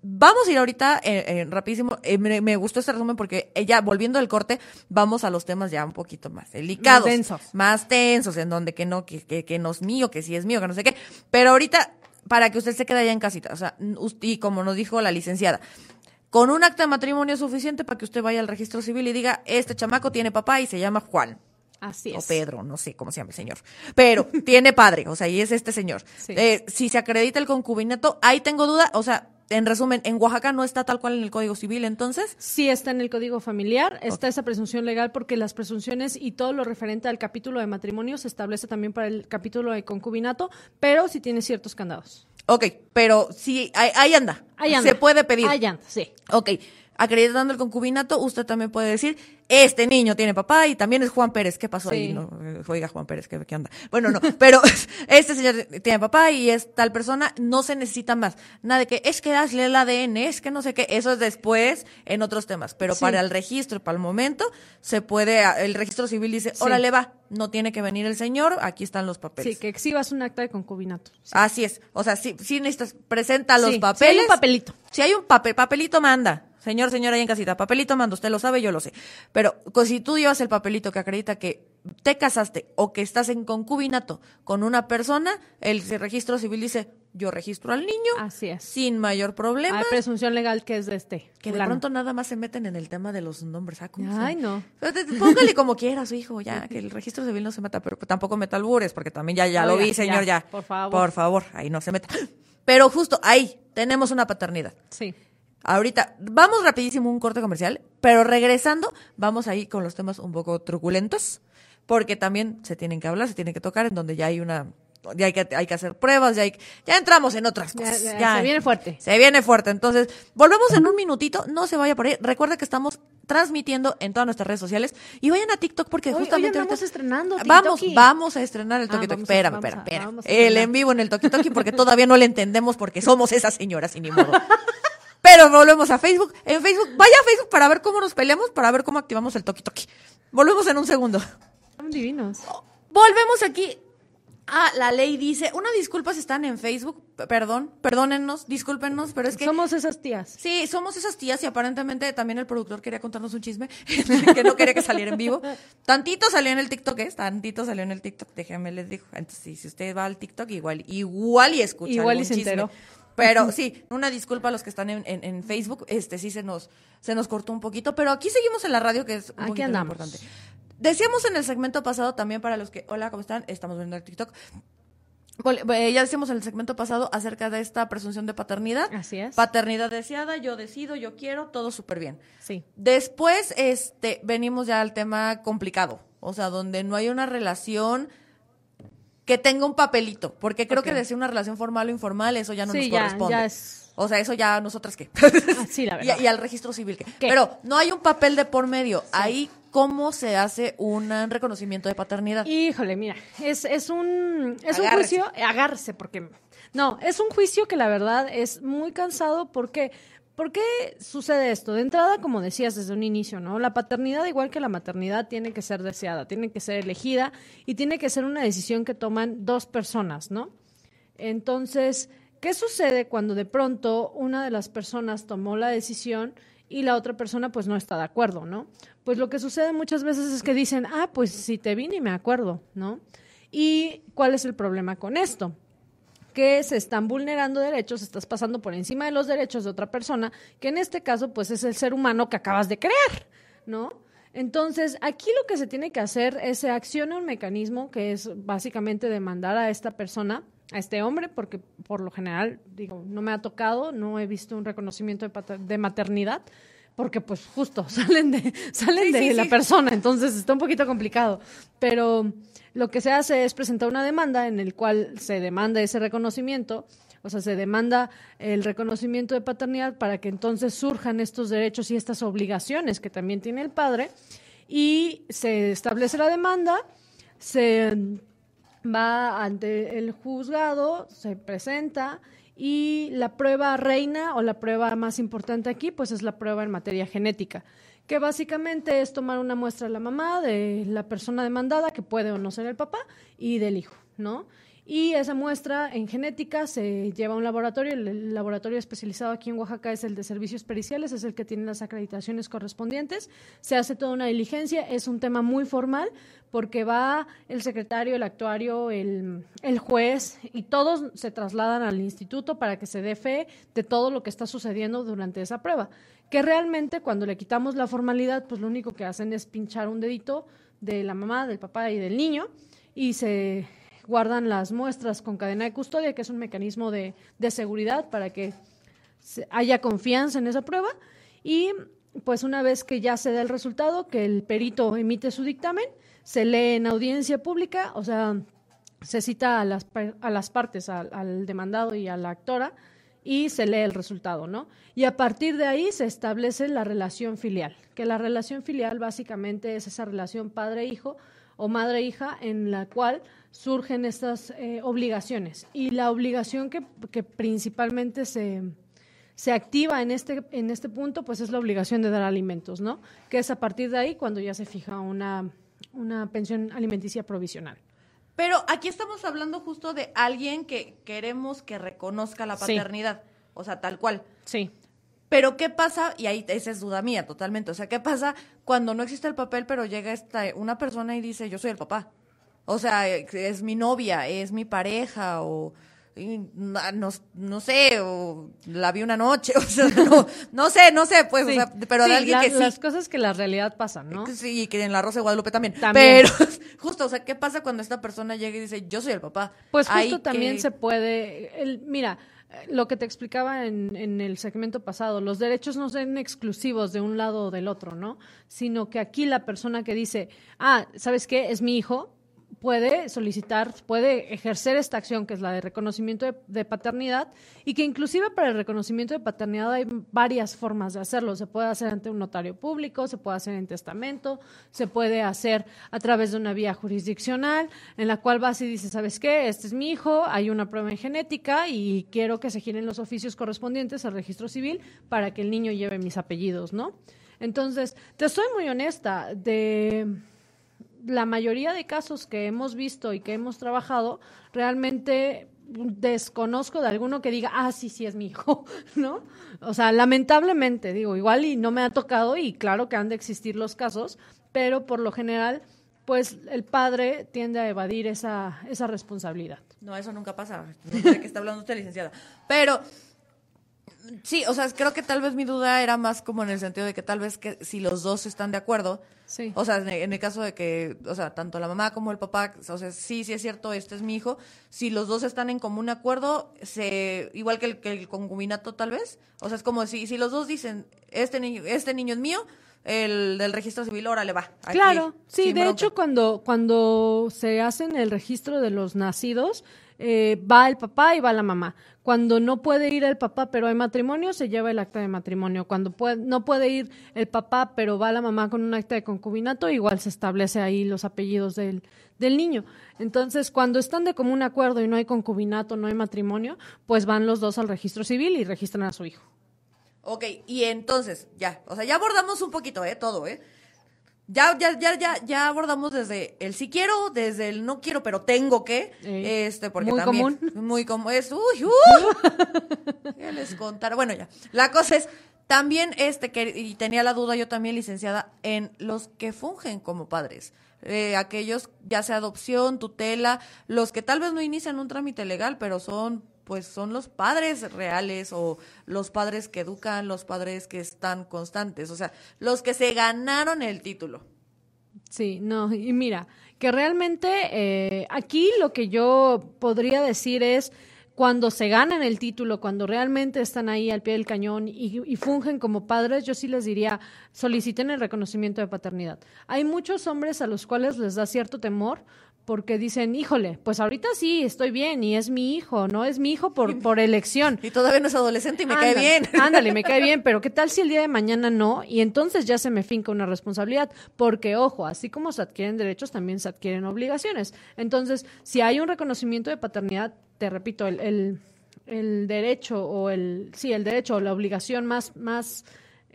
[SPEAKER 1] Vamos a ir ahorita, eh, eh, rapidísimo, eh, me, me gustó este resumen porque eh, ya volviendo del corte, vamos a los temas ya un poquito más delicados.
[SPEAKER 2] Más densos.
[SPEAKER 1] Más tensos, en donde que no, que, que, que no es mío, que sí es mío, que no sé qué. Pero ahorita, para que usted se quede allá en casita, o sea, y como nos dijo la licenciada, con un acta de matrimonio suficiente para que usted vaya al registro civil y diga, este chamaco tiene papá y se llama Juan.
[SPEAKER 2] Así
[SPEAKER 1] O
[SPEAKER 2] es.
[SPEAKER 1] Pedro, no sé cómo se llama el señor. Pero tiene padre, o sea, y es este señor.
[SPEAKER 2] Sí.
[SPEAKER 1] Eh, si se acredita el concubinato, ahí tengo duda, o sea, en resumen, en Oaxaca no está tal cual en el Código Civil, entonces.
[SPEAKER 2] Sí está en el Código Familiar, está esa presunción legal porque las presunciones y todo lo referente al capítulo de matrimonio se establece también para el capítulo de concubinato, pero sí tiene ciertos candados.
[SPEAKER 1] Ok, pero sí, ahí, ahí anda.
[SPEAKER 2] Ahí anda.
[SPEAKER 1] Se puede pedir.
[SPEAKER 2] Ahí anda, sí.
[SPEAKER 1] Ok, acreditando el concubinato, usted también puede decir, este niño tiene papá y también es Juan Pérez. ¿Qué pasó ahí? No, eh, oiga, Juan Pérez, ¿qué, qué onda? Bueno, no, pero este señor tiene papá y es tal persona, no se necesita más. Nada de que es que hazle el ADN, es que no sé qué, eso es después en otros temas. Pero
[SPEAKER 2] Sí.
[SPEAKER 1] para el registro, para el momento, se puede, el registro civil dice,
[SPEAKER 2] Sí.
[SPEAKER 1] órale va, no tiene que venir el señor, aquí están los papeles.
[SPEAKER 2] Sí, que exhibas un acta de concubinato. Sí.
[SPEAKER 1] Así es. O sea, sí, sí necesitas, presenta los papeles.
[SPEAKER 2] hay un papelito.
[SPEAKER 1] Si hay un papel, papelito manda. Señor, señora, ahí en casita, papelito manda, usted lo sabe, yo lo sé. Pero si tú llevas el papelito que acredita que te casaste o que estás en concubinato con una persona, el registro civil dice, yo registro al niño
[SPEAKER 2] Así es.
[SPEAKER 1] sin mayor problema.
[SPEAKER 2] Hay presunción legal que es de este.
[SPEAKER 1] que de pronto nada más se meten en el tema de los nombres. Ah, ¿cómo se-
[SPEAKER 2] Ay, no.
[SPEAKER 1] Póngale como quiera a su hijo, ya, que el registro civil no se meta, pero tampoco meta albures, porque también ya, ya lo vi, señor,
[SPEAKER 2] ya,
[SPEAKER 1] ya.
[SPEAKER 2] por favor.
[SPEAKER 1] Por favor, ahí no se meta. Pero justo ahí tenemos una paternidad.
[SPEAKER 2] Sí.
[SPEAKER 1] Ahorita, vamos rapidísimo un corte comercial, pero regresando, vamos ahí con los temas un poco truculentos, porque también se tienen que hablar, se tienen que tocar, en donde ya hay una, ya hay que, hay que hacer pruebas, ya hay, ya entramos en otras cosas.
[SPEAKER 2] ya, se viene fuerte.
[SPEAKER 1] Se viene fuerte. Entonces, volvemos en un minutito, no se vaya por ahí. Recuerda que estamos transmitiendo en todas nuestras redes sociales y vayan a TikTok porque
[SPEAKER 2] Hoy- hoy
[SPEAKER 1] justamente
[SPEAKER 2] andamos
[SPEAKER 1] ahorita-
[SPEAKER 2] estrenando
[SPEAKER 1] Vamos,
[SPEAKER 2] TikToki.
[SPEAKER 1] vamos a estrenar el
[SPEAKER 2] Ah,
[SPEAKER 1] Toki Toki.
[SPEAKER 2] vamos a-
[SPEAKER 1] Espérame,
[SPEAKER 2] a
[SPEAKER 1] El en vivo en el Toki Toki porque todavía no le entendemos porque somos esas señoras y ni modo. Pero volvemos a Facebook. En Facebook, vaya a Facebook para ver cómo nos peleamos, para ver cómo activamos el Toki Toki. Volvemos en un segundo.
[SPEAKER 2] Son divinos.
[SPEAKER 1] Volvemos aquí. Ah, la ley dice, una disculpa si están en Facebook, perdón, perdónennos, discúlpenos, pero es que
[SPEAKER 2] Somos esas tías.
[SPEAKER 1] sí, somos esas tías y aparentemente también el productor quería contarnos un chisme que no quería que saliera en vivo. Tantito salió en el TikTok, ¿eh? Tantito salió en el TikTok, déjenme les digo. Entonces, sí, si usted va al TikTok igual igual y escucha
[SPEAKER 2] Igual y
[SPEAKER 1] algún
[SPEAKER 2] se
[SPEAKER 1] chisme.
[SPEAKER 2] enteró.
[SPEAKER 1] Pero sí, una disculpa a los que están en, en- en Facebook, este sí se nos, se nos cortó un poquito, pero aquí seguimos en la radio, que es un
[SPEAKER 2] Aquí andamos.
[SPEAKER 1] importante. Decíamos en el segmento pasado también para los que, hola, ¿cómo están? Estamos viendo el TikTok. Eh, Ya decíamos en el segmento pasado acerca de esta presunción de paternidad.
[SPEAKER 2] Así es.
[SPEAKER 1] Paternidad deseada, yo decido, yo quiero, todo súper bien.
[SPEAKER 2] Sí.
[SPEAKER 1] Después, este, venimos ya al tema complicado, o sea, donde no hay una relación que tenga un papelito, porque creo que decir una relación formal o informal, eso ya no
[SPEAKER 2] Sí,
[SPEAKER 1] nos
[SPEAKER 2] ya-
[SPEAKER 1] corresponde.
[SPEAKER 2] ya es-
[SPEAKER 1] O sea, eso ya nosotras qué.
[SPEAKER 2] Ah, sí, la verdad.
[SPEAKER 1] y al registro civil qué. Pero no hay un papel de por medio. Ahí, ¿cómo se hace un reconocimiento de paternidad?
[SPEAKER 2] Híjole, mira, es, es un es un juicio, agárrese porque no, es un juicio que la verdad es muy cansado porque ¿Por qué sucede esto? De entrada, como decías desde un inicio, ¿no? La paternidad, igual que la maternidad, tiene que ser deseada, tiene que ser elegida y tiene que ser una decisión que toman dos personas, ¿no? Entonces, ¿qué sucede cuando de pronto una de las personas tomó la decisión y la otra persona pues no está de acuerdo, ¿no? Pues lo que sucede muchas veces es que dicen, ah, pues si te vi ni me acuerdo, ¿no? ¿Y cuál es el problema con esto? Que se están vulnerando derechos, estás pasando por encima de los derechos de otra persona, que en este caso pues es el ser humano que acabas de crear, ¿no? Entonces, aquí lo que se tiene que hacer es se acciona un mecanismo que es básicamente demandar a esta persona, a este hombre, porque por lo general, digo, no me ha tocado, no he visto un reconocimiento de, de maternidad, porque pues justo salen de, salen
[SPEAKER 1] Sí,
[SPEAKER 2] de
[SPEAKER 1] sí,
[SPEAKER 2] la
[SPEAKER 1] sí.
[SPEAKER 2] persona, entonces está un poquito complicado. Pero lo que se hace es presentar una demanda en el cual se demanda ese reconocimiento, o sea, se demanda el reconocimiento de paternidad para que entonces surjan estos derechos y estas obligaciones que también tiene el padre y se establece la demanda, se va ante el juzgado, se presenta y la prueba reina o la prueba más importante aquí, pues es la prueba en materia genética, que básicamente es tomar una muestra de la mamá, de la persona demandada, que puede o no ser el papá, y del hijo, ¿no? Y esa muestra en genética se lleva a un laboratorio, el- laboratorio especializado aquí en Oaxaca es el de servicios periciales, es el que tiene las acreditaciones correspondientes, se hace toda una diligencia, es un tema muy formal porque va el secretario, el actuario, el, el juez y todos se trasladan al instituto para que se dé fe de todo lo que está sucediendo durante esa prueba, que realmente cuando le quitamos la formalidad, pues lo único que hacen es pinchar un dedito de la mamá, del papá y del niño y se guardan las muestras con cadena de custodia, que es un mecanismo de, de seguridad para que haya confianza en esa prueba. Y pues una vez que ya se da el resultado, que el perito emite su dictamen, se lee en audiencia pública, o sea, se cita a las, a las partes, al, al demandado y a la actora, y se lee el resultado, ¿no? Y a partir de ahí se establece la relación filial, que la relación filial básicamente es esa relación padre-hijo o madre-hija en la cual surgen estas eh, obligaciones. Y la obligación que, que principalmente se, se activa en este, en este punto, pues es la obligación de dar alimentos, ¿no? Que es a partir de ahí cuando ya se fija una, una pensión alimenticia provisional.
[SPEAKER 1] Pero aquí estamos hablando justo de alguien que queremos que reconozca la
[SPEAKER 2] Sí.
[SPEAKER 1] paternidad, o sea, tal cual.
[SPEAKER 2] Sí.
[SPEAKER 1] Pero ¿qué pasa? Y ahí esa es duda mía totalmente. O sea, ¿qué pasa cuando no existe el papel, pero llega esta, una persona y dice, yo soy el papá? O sea, es mi novia, es mi pareja, o no, no- sé, o la vi una noche, o sea, no, no sé, no sé, pues,
[SPEAKER 2] Sí.
[SPEAKER 1] o sea, pero
[SPEAKER 2] Sí,
[SPEAKER 1] de alguien
[SPEAKER 2] la-
[SPEAKER 1] que sí.
[SPEAKER 2] Las cosas que la realidad pasan, ¿no?
[SPEAKER 1] Sí, y que en la Rosa de Guadalupe también.
[SPEAKER 2] También.
[SPEAKER 1] Pero, justo, o sea, ¿qué pasa cuando esta persona llega y dice, yo soy el papá?
[SPEAKER 2] Pues justo
[SPEAKER 1] Hay
[SPEAKER 2] también
[SPEAKER 1] que-
[SPEAKER 2] se puede, el, mira, lo que te explicaba en, en el segmento pasado, los derechos no son exclusivos de un lado o del otro, ¿no? Sino que aquí la persona que dice, ah, ¿sabes qué? Es mi hijo, puede solicitar, puede ejercer esta acción que es la de reconocimiento de, paternidad y que inclusive para el reconocimiento de paternidad hay varias formas de hacerlo. Se puede hacer ante un notario público, se puede hacer en testamento, se puede hacer a través de una vía jurisdiccional en la cual vas y dices, ¿sabes qué? Este es mi hijo, hay una prueba en genética y quiero que se giren los oficios correspondientes al registro civil para que el niño lleve mis apellidos, ¿no? Entonces, te soy muy honesta, de la mayoría de casos que hemos visto y que hemos trabajado, realmente desconozco de alguno que diga, ah, sí, sí es mi hijo, ¿no? O sea, lamentablemente, digo, igual y no me ha tocado y claro que han de existir los casos, pero por lo general pues el padre tiende a evadir esa, esa responsabilidad.
[SPEAKER 1] No, eso nunca pasa. No sé de qué está hablando usted, licenciada. Pero sí, o sea, creo que tal vez mi duda era más como en el sentido de que tal vez que si los dos están de acuerdo,
[SPEAKER 2] Sí.
[SPEAKER 1] o sea, en en el caso de que, o sea, tanto la mamá como el papá, o sea, sí, sí es cierto, este es mi hijo, si los dos están en común acuerdo, se, igual que el, que el concubinato tal vez, o sea, es como si, si los dos dicen, este niño, este niño es mío, el del registro civil, órale, va. aquí,
[SPEAKER 2] Claro, sí, de
[SPEAKER 1] bronca.
[SPEAKER 2] hecho cuando, cuando se hacen el registro de los nacidos, eh, va el papá y va la mamá. Cuando no puede ir el papá pero hay matrimonio, se lleva el acta de matrimonio. Cuando no puede ir el papá pero va la mamá con un acta de concubinato, igual se establece ahí los apellidos del, del niño. Entonces, cuando están de común acuerdo y no hay concubinato, no hay matrimonio, pues van los dos al registro civil y registran a su hijo.
[SPEAKER 1] Ok, y entonces, ya, o sea, ya abordamos un poquito, ¿eh? Todo, ¿eh? Ya, ya, ya, ya, ya abordamos desde el sí quiero, desde el no quiero, pero tengo que, este, porque
[SPEAKER 2] muy
[SPEAKER 1] también,
[SPEAKER 2] común.
[SPEAKER 1] muy común, es, uy, uh, ¿qué les contar? Bueno, ya, la cosa es, también, este, que, y tenía la duda yo también, licenciada, en los que fungen como padres, eh, aquellos, ya sea adopción, tutela, los que tal vez no inician un trámite legal, pero son pues son los padres reales o los padres que educan, los padres que están constantes, o sea, los que se ganaron el título.
[SPEAKER 2] Sí, no, y mira, que realmente eh, aquí lo que yo podría decir es cuando se ganan el título, cuando realmente están ahí al pie del cañón y, y fungen como padres, yo sí les diría, soliciten el reconocimiento de paternidad. Hay muchos hombres a los cuales les da cierto temor porque dicen, híjole, pues ahorita sí, estoy bien y es mi hijo, ¿no? Es mi hijo por, por elección.
[SPEAKER 1] Y todavía no es adolescente y me cae bien.
[SPEAKER 2] Ándale, me cae bien, pero ¿qué tal si el día de mañana no? Y entonces ya se me finca una responsabilidad, porque ojo, así como se adquieren derechos, también se adquieren obligaciones. Entonces, si hay un reconocimiento de paternidad, te repito, el, el, el derecho o el, sí, el derecho o la obligación más, más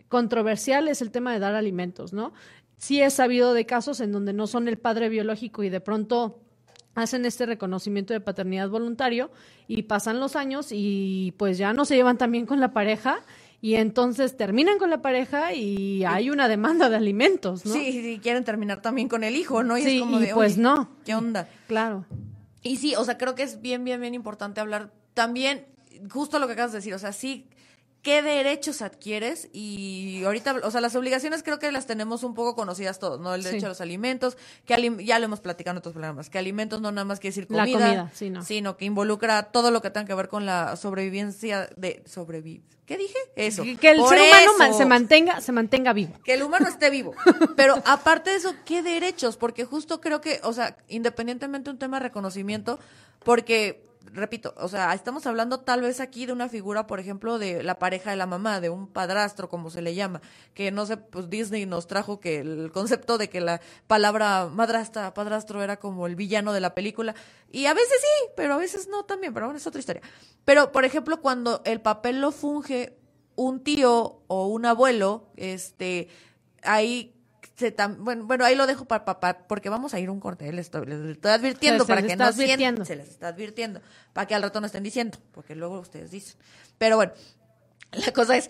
[SPEAKER 2] controversial es el tema de dar alimentos, ¿no? Sí he sabido de casos en donde no son el padre biológico y de pronto hacen este reconocimiento de paternidad voluntario y pasan los años y pues ya no se llevan tan bien con la pareja y entonces terminan con la pareja y hay una demanda de alimentos, ¿no?
[SPEAKER 1] Sí, sí, quieren terminar también con el hijo, ¿no? Y
[SPEAKER 2] Sí,
[SPEAKER 1] es como
[SPEAKER 2] y
[SPEAKER 1] de,
[SPEAKER 2] pues no.
[SPEAKER 1] ¿Qué onda?
[SPEAKER 2] Claro.
[SPEAKER 1] Y sí, o sea, creo que es bien, bien, bien importante hablar también, justo lo que acabas de decir, o sea, sí, qué derechos adquieres y ahorita, o sea, las obligaciones creo que las tenemos un poco conocidas todos, ¿no? El derecho
[SPEAKER 2] Sí.
[SPEAKER 1] a los alimentos, que alim- ya lo hemos platicado en otros programas, que alimentos no nada más quiere decir
[SPEAKER 2] La
[SPEAKER 1] comida,
[SPEAKER 2] comida, sí, no.
[SPEAKER 1] sino que involucra todo lo que tenga que ver con la sobrevivencia de sobrevivir. ¿Qué dije? Eso.
[SPEAKER 2] Que, el
[SPEAKER 1] Por
[SPEAKER 2] ser humano se mantenga, se mantenga vivo.
[SPEAKER 1] que el humano esté vivo. Pero aparte de eso, ¿qué derechos? Porque justo creo que, o sea, independientemente de un tema de reconocimiento, porque, repito, o sea, estamos hablando tal vez aquí de una figura, por ejemplo, de la pareja de la mamá, de un padrastro, como se le llama, que no sé, pues Disney nos trajo que el concepto de que la palabra madrastra, padrastro era como el villano de la película, y a veces sí, pero a veces no también, pero bueno, es otra historia. Pero, por ejemplo, cuando el papel lo funge un tío o un abuelo, este, ahí se tam- bueno, bueno, ahí lo dejo para papá, porque vamos a ir un corte, les estoy, les estoy advirtiendo
[SPEAKER 2] Se-
[SPEAKER 1] para que no sientan, se les está advirtiendo, para que al rato no estén diciendo, porque luego ustedes dicen. Pero bueno, la cosa es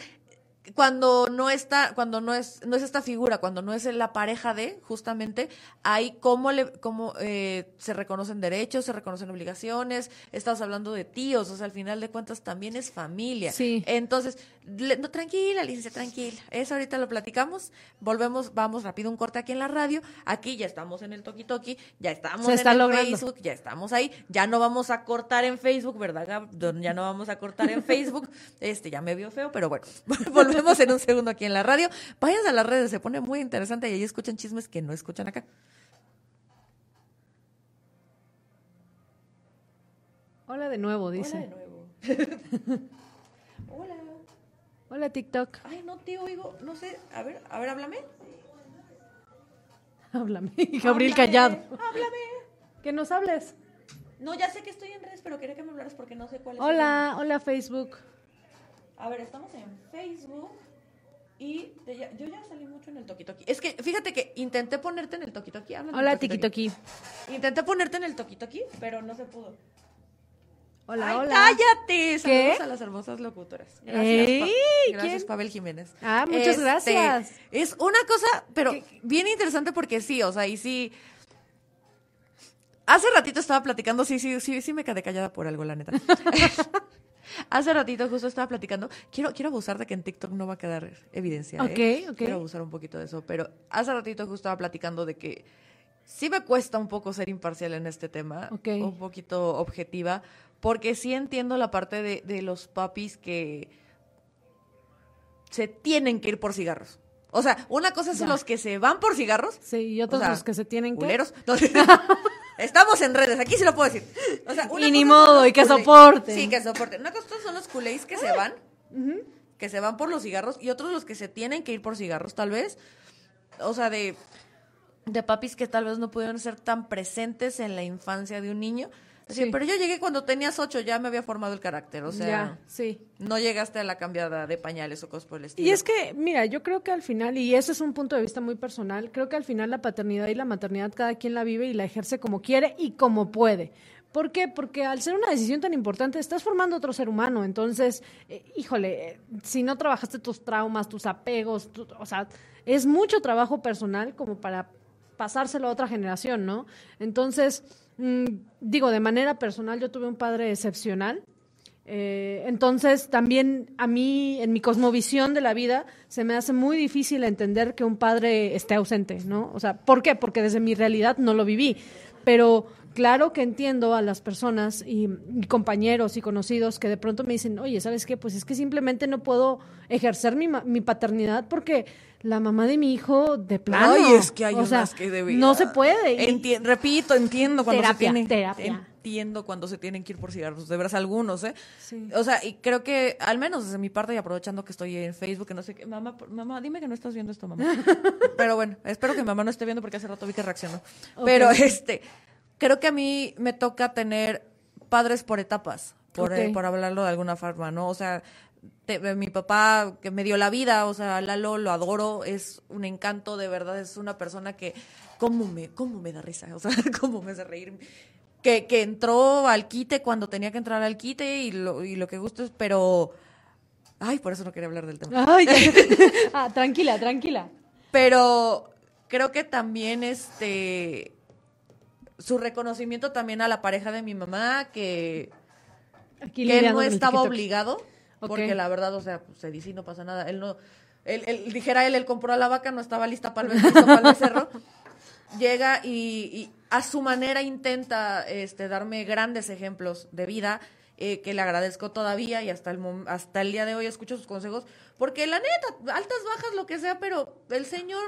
[SPEAKER 1] cuando no está, cuando no es, no es esta figura, cuando no es la pareja de, justamente, ahí cómo le, cómo eh, se reconocen derechos, se reconocen obligaciones, estamos hablando de tíos, o sea, al final de cuentas también es familia.
[SPEAKER 2] Sí.
[SPEAKER 1] Entonces, le- no, tranquila, Lince, tranquila. Eso ahorita lo platicamos. Volvemos, vamos rápido un corte aquí en la radio. Aquí ya estamos en el Toki Toki, ya estamos
[SPEAKER 2] Se
[SPEAKER 1] en
[SPEAKER 2] está
[SPEAKER 1] el
[SPEAKER 2] logrando.
[SPEAKER 1] Facebook, ya estamos ahí. Ya no vamos a cortar en Facebook, ¿verdad? Ya no vamos a cortar en Facebook. Este ya me vio feo, pero bueno, volvemos en un segundo aquí en la radio. Vayan a las redes, se pone muy interesante y ahí escuchan chismes que no escuchan acá.
[SPEAKER 2] Hola de nuevo, dice.
[SPEAKER 1] Hola de nuevo. Hola.
[SPEAKER 2] Hola, TikTok.
[SPEAKER 1] Ay, no te oigo, no sé. A ver, a ver, háblame.
[SPEAKER 2] Háblame. Gabriel
[SPEAKER 1] Háblame,
[SPEAKER 2] Callado.
[SPEAKER 1] Háblame.
[SPEAKER 2] Que nos hables.
[SPEAKER 1] No, ya sé que estoy en redes, pero quería que me hablaras porque no sé cuál es.
[SPEAKER 2] Hola, hola Facebook.
[SPEAKER 1] A ver, estamos en Facebook y te yo ya salí mucho en el Toki. Es que fíjate que intenté ponerte en el el
[SPEAKER 2] Hola.
[SPEAKER 1] Toki. Intenté ponerte en el Toki, pero no se pudo.
[SPEAKER 2] Hola,
[SPEAKER 1] Ay,
[SPEAKER 2] hola.
[SPEAKER 1] cállate. Saludos
[SPEAKER 2] ¿Qué?
[SPEAKER 1] a las hermosas locutoras.
[SPEAKER 2] Ey,
[SPEAKER 1] Gracias, Pa- gracias
[SPEAKER 2] ¿quién?
[SPEAKER 1] Pavel Jiménez. Este,
[SPEAKER 2] Ah, muchas gracias.
[SPEAKER 1] Es una cosa, pero bien interesante porque sí, o sea, y sí, hace ratito estaba platicando, sí, sí, sí, sí me quedé callada por algo, la neta. hace ratito justo estaba platicando, quiero, quiero abusar de que en TikTok no va a quedar evidencia. ¿eh?
[SPEAKER 2] Ok, ok.
[SPEAKER 1] Quiero abusar un poquito de eso, pero hace ratito justo estaba platicando de que sí me cuesta un poco ser imparcial en este tema,
[SPEAKER 2] Ok.
[SPEAKER 1] un poquito objetiva, porque sí entiendo la parte de, de los papis que se tienen que ir por cigarros. O sea, una cosa son
[SPEAKER 2] Ya.
[SPEAKER 1] los que se van por cigarros
[SPEAKER 2] Sí, y otros
[SPEAKER 1] o sea,
[SPEAKER 2] los que se tienen que...
[SPEAKER 1] culeros. No, Estamos en redes, aquí sí lo puedo decir. O sea, una
[SPEAKER 2] Y ni modo, y que
[SPEAKER 1] culés-
[SPEAKER 2] soporten.
[SPEAKER 1] Sí, que soporten. Una cosa son los culés que se van, que se van por los cigarros, y otros los que se tienen que ir por cigarros, tal vez. O sea, de, de papis que tal vez no pudieron ser tan presentes en la infancia de un niño.
[SPEAKER 2] Sí.
[SPEAKER 1] Pero yo llegué cuando tenías ocho, ya me había formado el carácter. O sea,
[SPEAKER 2] ya, sí.
[SPEAKER 1] no llegaste a la cambiada de pañales o cosas por el estilo.
[SPEAKER 2] Y es que, mira, yo creo que al final, y ese es un punto de vista muy personal, creo que al final la paternidad y la maternidad cada quien la vive y la ejerce como quiere y como puede. ¿Por qué? Porque al ser una decisión tan importante, estás formando otro ser humano. Entonces, eh, híjole, eh, si no trabajaste tus traumas, tus apegos, tu- o sea, es mucho trabajo personal como para pasárselo a otra generación, ¿no? Entonces, mm, digo, de manera personal, yo tuve un padre excepcional. Eh, entonces, también a mí, en mi cosmovisión de la vida, se me hace muy difícil entender que un padre esté ausente, ¿no? O sea, ¿por qué? Porque desde mi realidad no lo viví. Pero claro que entiendo a las personas y, y compañeros y conocidos que de pronto me dicen, oye, ¿sabes qué? Pues es que simplemente no puedo ejercer mi, mi paternidad porque la mamá de mi hijo, de plano.
[SPEAKER 1] Ay, es que hay
[SPEAKER 2] o sea,
[SPEAKER 1] unas que de
[SPEAKER 2] No se puede.
[SPEAKER 1] Enti- repito, entiendo cuando
[SPEAKER 2] Terapia,
[SPEAKER 1] se tienen
[SPEAKER 2] terapia.
[SPEAKER 1] entiendo cuando se tienen que ir por cigarros, de veras algunos, ¿eh?
[SPEAKER 2] Sí.
[SPEAKER 1] O sea, y creo que al menos desde mi parte y aprovechando que estoy en Facebook, que no sé qué, mamá, mamá, dime que no estás viendo esto, mamá. Pero bueno, espero que mi mamá no esté viendo porque hace rato vi que reaccionó. Pero este, creo que a mí me toca tener padres por etapas, por, eh, por hablarlo de alguna forma, ¿no? O sea, te- mi papá que me dio la vida, o sea, Lalo lo adoro, es un encanto, de verdad, es una persona que, ¿cómo me, cómo me da risa? O sea, cómo me hace reír. Que, que entró al quite cuando tenía que entrar al quite y lo, y lo que gusto es, pero... Ay, por eso no quería hablar del tema.
[SPEAKER 2] Ay, ah, tranquila, tranquila.
[SPEAKER 1] Pero creo que también este su reconocimiento también a la pareja de mi mamá que,
[SPEAKER 2] Aquí
[SPEAKER 1] que no estaba obligado Porque la verdad o sea pues, se dice y no pasa nada él no él, él- dijera él él compró a la vaca no estaba lista para el para el becerro. llega y, y a su manera intenta este darme grandes ejemplos de vida eh, que le agradezco todavía y hasta el hasta el día de hoy escucho sus consejos porque la neta altas bajas lo que sea pero el señor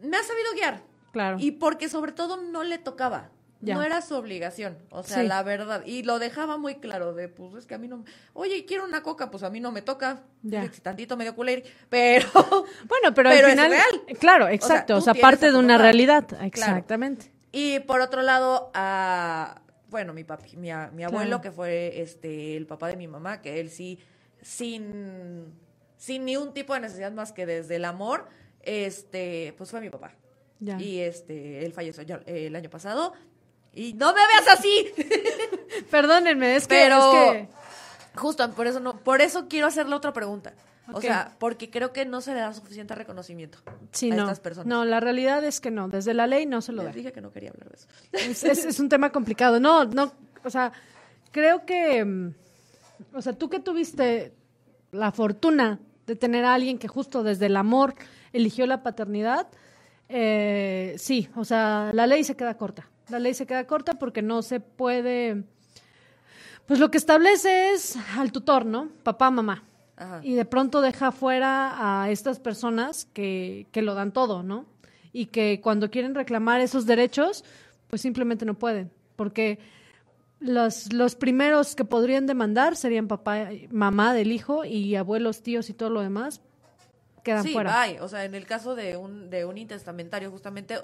[SPEAKER 1] me ha sabido guiar
[SPEAKER 2] Claro.
[SPEAKER 1] y porque sobre todo no le tocaba.
[SPEAKER 2] Ya.
[SPEAKER 1] No era su obligación, o sea,
[SPEAKER 2] Sí.
[SPEAKER 1] la verdad. Y lo dejaba muy claro de, pues es que a mí no... Oye, quiero una coca, pues a mí no me toca.
[SPEAKER 2] Ya.
[SPEAKER 1] Si tantito medio culero, pero...
[SPEAKER 2] Bueno, pero,
[SPEAKER 1] Pero
[SPEAKER 2] al
[SPEAKER 1] es
[SPEAKER 2] final,
[SPEAKER 1] real.
[SPEAKER 2] claro, exacto, o sea, parte de una realidad,
[SPEAKER 1] Claro.
[SPEAKER 2] exactamente.
[SPEAKER 1] Y por otro lado, a... Bueno, mi papi, mi, a- mi abuelo,
[SPEAKER 2] Claro.
[SPEAKER 1] que fue este el papá de mi mamá, que él sí, sin, sin ni un tipo de necesidad más que desde el amor, este, pues fue mi papá.
[SPEAKER 2] Ya.
[SPEAKER 1] Y este, él falleció ya, el año pasado. Y no me veas así.
[SPEAKER 2] Perdónenme, es que,
[SPEAKER 1] Pero
[SPEAKER 2] es que
[SPEAKER 1] justo por eso no, por eso quiero hacerle otra pregunta. O sea, porque creo que no se le da suficiente reconocimiento
[SPEAKER 2] sí,
[SPEAKER 1] a
[SPEAKER 2] no,
[SPEAKER 1] estas personas.
[SPEAKER 2] no, la realidad es que no, desde la ley no se lo
[SPEAKER 1] Les
[SPEAKER 2] da.
[SPEAKER 1] dije que no quería hablar de eso.
[SPEAKER 2] Es, es- es un tema complicado. No, no, o sea, creo que, mm, o sea, tú que tuviste la fortuna de tener a alguien que justo desde el amor eligió la paternidad, eh, sí, o sea, la ley se queda corta. La ley se queda corta porque no se puede, pues lo que establece es al tutor, ¿no? Papá, mamá.
[SPEAKER 1] Ajá.
[SPEAKER 2] Y de pronto deja fuera a estas personas que, que lo dan todo, ¿no? Y que cuando quieren reclamar esos derechos, pues simplemente no pueden. Porque los, los primeros que podrían demandar serían papá, mamá del hijo y abuelos, tíos y todo lo demás quedan
[SPEAKER 1] sí,
[SPEAKER 2] fuera.
[SPEAKER 1] hay. O sea, en el caso de un, de un intestamentario, justamente,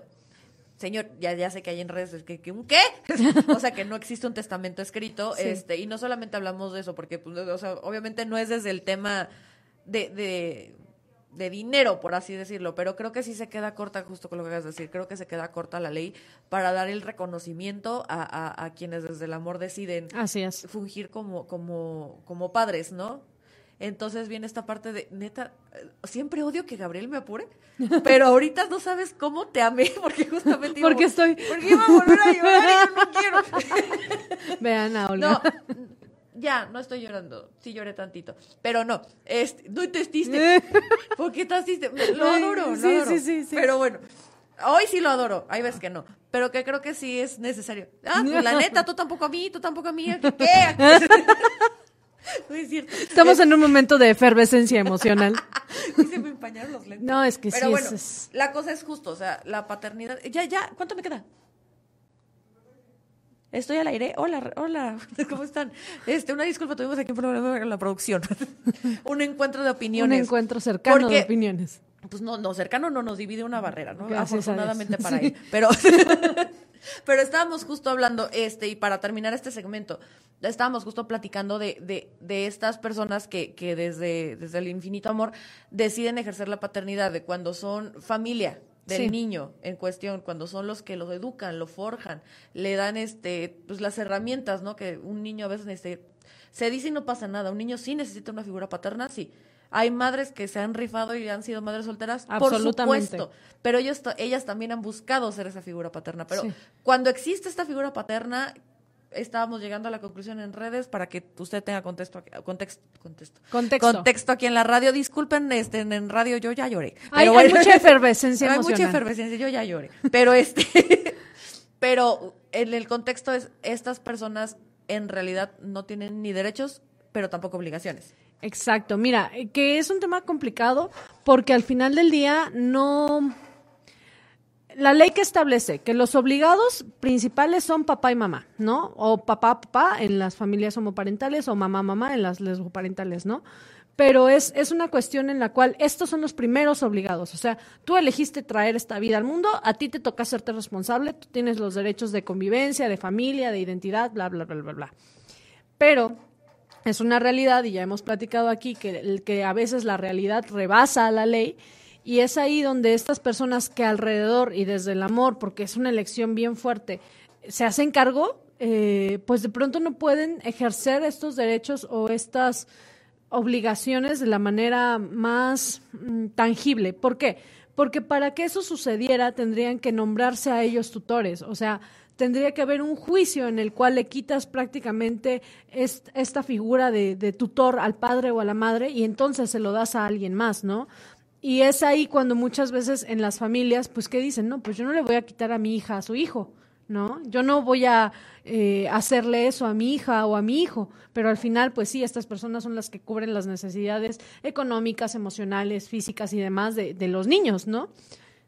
[SPEAKER 1] señor, ya, ya sé que hay en redes es que, que un qué, o sea, que no existe un testamento escrito,
[SPEAKER 2] Sí.
[SPEAKER 1] este, y no solamente hablamos de eso, porque, pues, o sea, obviamente no es desde el tema de, de, de dinero, por así decirlo, pero creo que sí se queda corta, justo con lo que acabas de decir, creo que se queda corta la ley para dar el reconocimiento a, a, a quienes desde el amor deciden
[SPEAKER 2] Así es.
[SPEAKER 1] fungir como, como, como padres, ¿no? Entonces viene esta parte de, neta, eh, siempre odio que Gabriel me apure, pero ahorita no sabes cómo te amé, porque justamente...
[SPEAKER 2] Porque estoy...
[SPEAKER 1] Porque iba a volver a llorar y yo no quiero.
[SPEAKER 2] Vean a Olga.
[SPEAKER 1] No, ya, no estoy llorando. Sí lloré tantito. Pero no, este, no te estiste. ¿Por qué te asiste? Lo adoro, lo
[SPEAKER 2] Sí,
[SPEAKER 1] adoro.
[SPEAKER 2] sí, sí, sí.
[SPEAKER 1] Pero bueno, hoy sí lo adoro. Hay veces que no. Pero que creo que sí es necesario. Ah, pues la neta, tú tampoco a mí, tú tampoco a mí. ¿Qué? No es cierto.
[SPEAKER 2] Estamos en un momento de efervescencia emocional.
[SPEAKER 1] Y se me empañaron los lentes.
[SPEAKER 2] No, es que
[SPEAKER 1] Pero
[SPEAKER 2] sí,
[SPEAKER 1] bueno,
[SPEAKER 2] es-
[SPEAKER 1] la cosa es justo, o sea, la paternidad. Ya, ya, ¿cuánto me queda? Estoy al aire. Hola, hola, ¿cómo están? Este, una disculpa, tuvimos aquí un problema en la producción. un encuentro de
[SPEAKER 2] un
[SPEAKER 1] opiniones.
[SPEAKER 2] encuentro cercano de opiniones.
[SPEAKER 1] Pues no, no, cercano no nos divide una barrera, ¿no?
[SPEAKER 2] Gracias
[SPEAKER 1] Afortunadamente para
[SPEAKER 2] Sí.
[SPEAKER 1] él. Pero, pero estábamos justo hablando, este, y para terminar este segmento, estábamos justo platicando de, de, de estas personas que, que desde, desde el infinito amor deciden ejercer la paternidad, de cuando son familia del
[SPEAKER 2] Sí.
[SPEAKER 1] niño en cuestión, cuando son los que lo educan, lo forjan, le dan este, pues las herramientas, ¿no? Que un niño a veces necesita. Se dice y no pasa nada, un niño sí necesita una figura paterna, sí. Hay madres que se han rifado y han sido madres solteras, por supuesto. Pero ellos, ellas también han buscado ser esa figura paterna. Pero
[SPEAKER 2] Sí.
[SPEAKER 1] cuando existe esta figura paterna, estábamos llegando a la conclusión en redes para que usted tenga contexto, aquí- contexto, contexto,
[SPEAKER 2] Contexto.
[SPEAKER 1] contexto aquí en la radio. Disculpen, este, en, radio yo ya lloré.
[SPEAKER 2] Hay,
[SPEAKER 1] Pero
[SPEAKER 2] hay mucha efervescencia
[SPEAKER 1] Hay mucha efervescencia, yo ya lloré. Pero este, pero en el contexto es, estas personas en realidad no tienen ni derechos, pero tampoco obligaciones.
[SPEAKER 2] Exacto, mira, eh, que es un tema complicado porque al final del día no... La ley que establece que los obligados principales son papá y mamá, ¿no? O papá, papá en las familias homoparentales o mamá, mamá en las lesboparentales, ¿no? Pero es, es una cuestión en la cual estos son los primeros obligados. O sea, tú elegiste traer esta vida al mundo, a ti te toca hacerte responsable, tú tienes los derechos de convivencia, de familia, de identidad, bla, bla, bla, bla, bla. Pero es una realidad y ya hemos platicado aquí que, que a veces la realidad rebasa a la ley y es ahí donde estas personas que alrededor y desde el amor, porque es una elección bien fuerte, se hacen cargo, eh, pues de pronto no pueden ejercer estos derechos o estas obligaciones de la manera más mm, tangible. ¿Por qué? Porque para que eso sucediera tendrían que nombrarse a ellos tutores, o sea, tendría que haber un juicio en el cual le quitas prácticamente est- esta figura de, de tutor al padre o a la madre y entonces se lo das a alguien más, ¿no? Y es ahí cuando muchas veces en las familias, pues, ¿qué dicen? No, pues yo no le voy a quitar a mi hija a su hijo, ¿no? Yo no voy a eh, hacerle eso a mi hija o a mi hijo, pero al final, pues sí, estas personas son las que cubren las necesidades económicas, emocionales, físicas y demás de, de los niños, ¿no?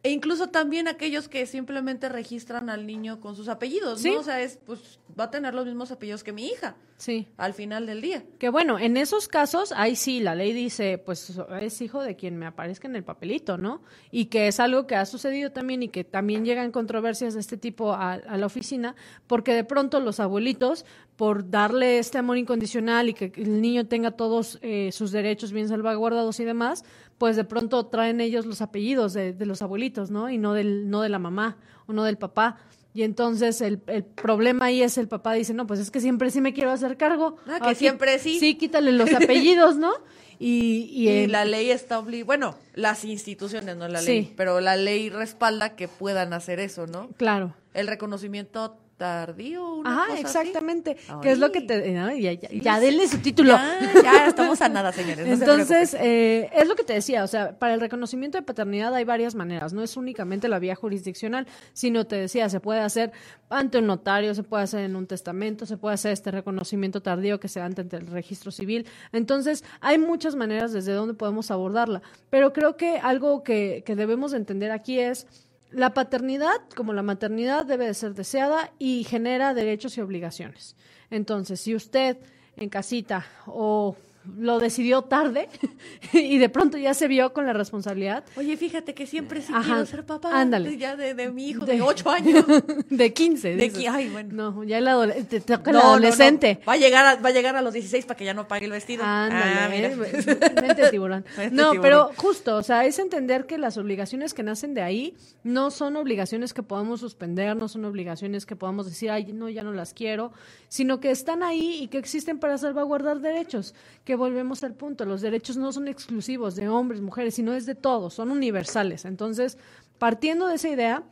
[SPEAKER 1] E incluso también aquellos que simplemente registran al niño con sus apellidos,
[SPEAKER 2] Sí.
[SPEAKER 1] ¿no? O sea, es, pues, va a tener los mismos apellidos que mi hija
[SPEAKER 2] Sí.
[SPEAKER 1] al final del día.
[SPEAKER 2] Que bueno, en esos casos, ahí sí, la ley dice, pues es hijo de quien me aparezca en el papelito, ¿no? Y que es algo que ha sucedido también y que también llegan controversias de este tipo a, a la oficina, porque de pronto los abuelitos, por darle este amor incondicional y que el niño tenga todos eh, sus derechos bien salvaguardados y demás, pues de pronto traen ellos los apellidos de, de los abuelitos, ¿no? Y no, del, no de la mamá o no del papá. Y entonces el, el problema ahí es el papá dice, no, pues es que siempre sí me quiero hacer cargo.
[SPEAKER 1] Ah, que siempre sí.
[SPEAKER 2] Sí, quítale los apellidos, ¿no? Y, y,
[SPEAKER 1] Y,
[SPEAKER 2] el-
[SPEAKER 1] la ley está obligada, bueno, las instituciones, no la
[SPEAKER 2] Sí.
[SPEAKER 1] ley, pero la ley respalda que puedan hacer eso, ¿no?
[SPEAKER 2] Claro.
[SPEAKER 1] El reconocimiento tardío, una
[SPEAKER 2] Ajá,
[SPEAKER 1] cosa así.
[SPEAKER 2] exactamente. Que es lo que te... no, ya, ya,
[SPEAKER 1] Sí,
[SPEAKER 2] ya
[SPEAKER 1] sí.
[SPEAKER 2] denle su título.
[SPEAKER 1] Ya, ya, estamos a nada, señores. no
[SPEAKER 2] Entonces, eh, es lo que te decía, o sea, para el reconocimiento de paternidad hay varias maneras, no es únicamente la vía jurisdiccional, sino te decía, se puede hacer ante un notario, se puede hacer en un testamento, se puede hacer este reconocimiento tardío que se da ante el registro civil. Entonces, hay muchas maneras desde donde podemos abordarla, pero creo que algo que, que debemos de entender aquí es la paternidad, como la maternidad, debe de ser deseada y genera derechos y obligaciones. Entonces, si usted en casita o lo decidió tarde y de pronto ya se vio con la responsabilidad
[SPEAKER 1] Oye, fíjate que siempre sí
[SPEAKER 2] Ajá,
[SPEAKER 1] quiero ser papá.
[SPEAKER 2] ándale.
[SPEAKER 1] Ya de, de mi hijo
[SPEAKER 2] De-
[SPEAKER 1] de, ocho años.
[SPEAKER 2] de 15.
[SPEAKER 1] De
[SPEAKER 2] dices.
[SPEAKER 1] ay, bueno.
[SPEAKER 2] No, ya el adole- te toca el
[SPEAKER 1] No, no, no.
[SPEAKER 2] adolescente.
[SPEAKER 1] Va a llegar a, va a llegar a los 16 para que ya no pague el vestido.
[SPEAKER 2] Ándale,
[SPEAKER 1] Ah, mira.
[SPEAKER 2] eh, tiburón. No,
[SPEAKER 1] tiburón.
[SPEAKER 2] pero justo, o sea, es entender que las obligaciones que nacen de ahí no son obligaciones que podamos suspender, no son obligaciones que podamos decir, ay, no, ya no las quiero, sino que están ahí y que existen para salvaguardar derechos. Que que volvemos al punto, los derechos no son exclusivos de hombres, mujeres, sino es de todos, son universales. Entonces, partiendo de esa idea,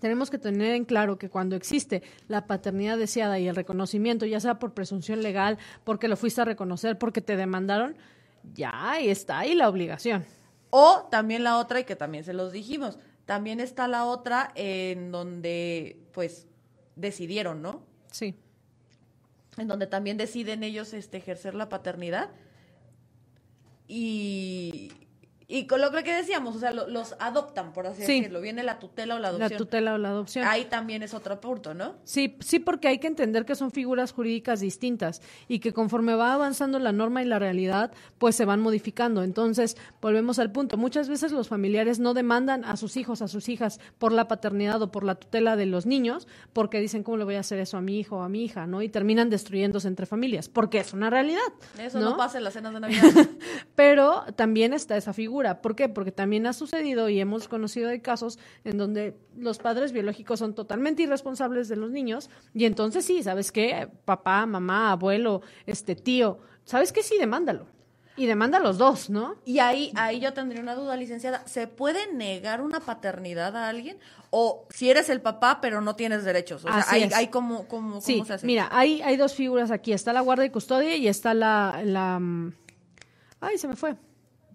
[SPEAKER 2] tenemos que tener en claro que cuando existe la paternidad deseada y el reconocimiento, ya sea por presunción legal, porque lo fuiste a reconocer, porque te demandaron, ya ahí está ahí la obligación.
[SPEAKER 1] O también la otra, y que también se los dijimos, también está la otra en donde, pues, decidieron, ¿no?
[SPEAKER 2] Sí.
[SPEAKER 1] En donde también deciden ellos este, ejercer la paternidad. Y, y con lo que decíamos, o sea, los adoptan, por así decirlo. Viene la tutela o la adopción.
[SPEAKER 2] La tutela o la adopción.
[SPEAKER 1] Ahí también es otro punto, ¿no?
[SPEAKER 2] Sí, sí, porque hay que entender que son figuras jurídicas distintas y que conforme va avanzando la norma y la realidad, pues se van modificando. Entonces, volvemos al punto. Muchas veces los familiares no demandan a sus hijos, a sus hijas, por la paternidad o por la tutela de los niños, porque dicen, ¿cómo le voy a hacer eso a mi hijo o a mi hija? ¿no? Y terminan destruyéndose entre familias, porque es una realidad.
[SPEAKER 1] Eso no, pasa en las cenas de Navidad.
[SPEAKER 2] Pero también está esa figura ¿Por qué? Porque también ha sucedido y hemos conocido de casos en donde los padres biológicos son totalmente irresponsables de los niños y entonces sí, ¿sabes qué? Papá, mamá, abuelo, este tío, ¿sabes qué? Sí, demándalo. Y demanda a los dos, ¿no?
[SPEAKER 1] Y ahí, ahí yo tendría una duda, licenciada. ¿Se puede negar una paternidad a alguien? O si eres el papá, pero no tienes derechos. O sea, hay, hay como, como,
[SPEAKER 2] sí,
[SPEAKER 1] ¿cómo se hace?
[SPEAKER 2] Mira, hay, hay dos figuras aquí. Está la guardia y custodia y está la, la... Mm, ay, se me fue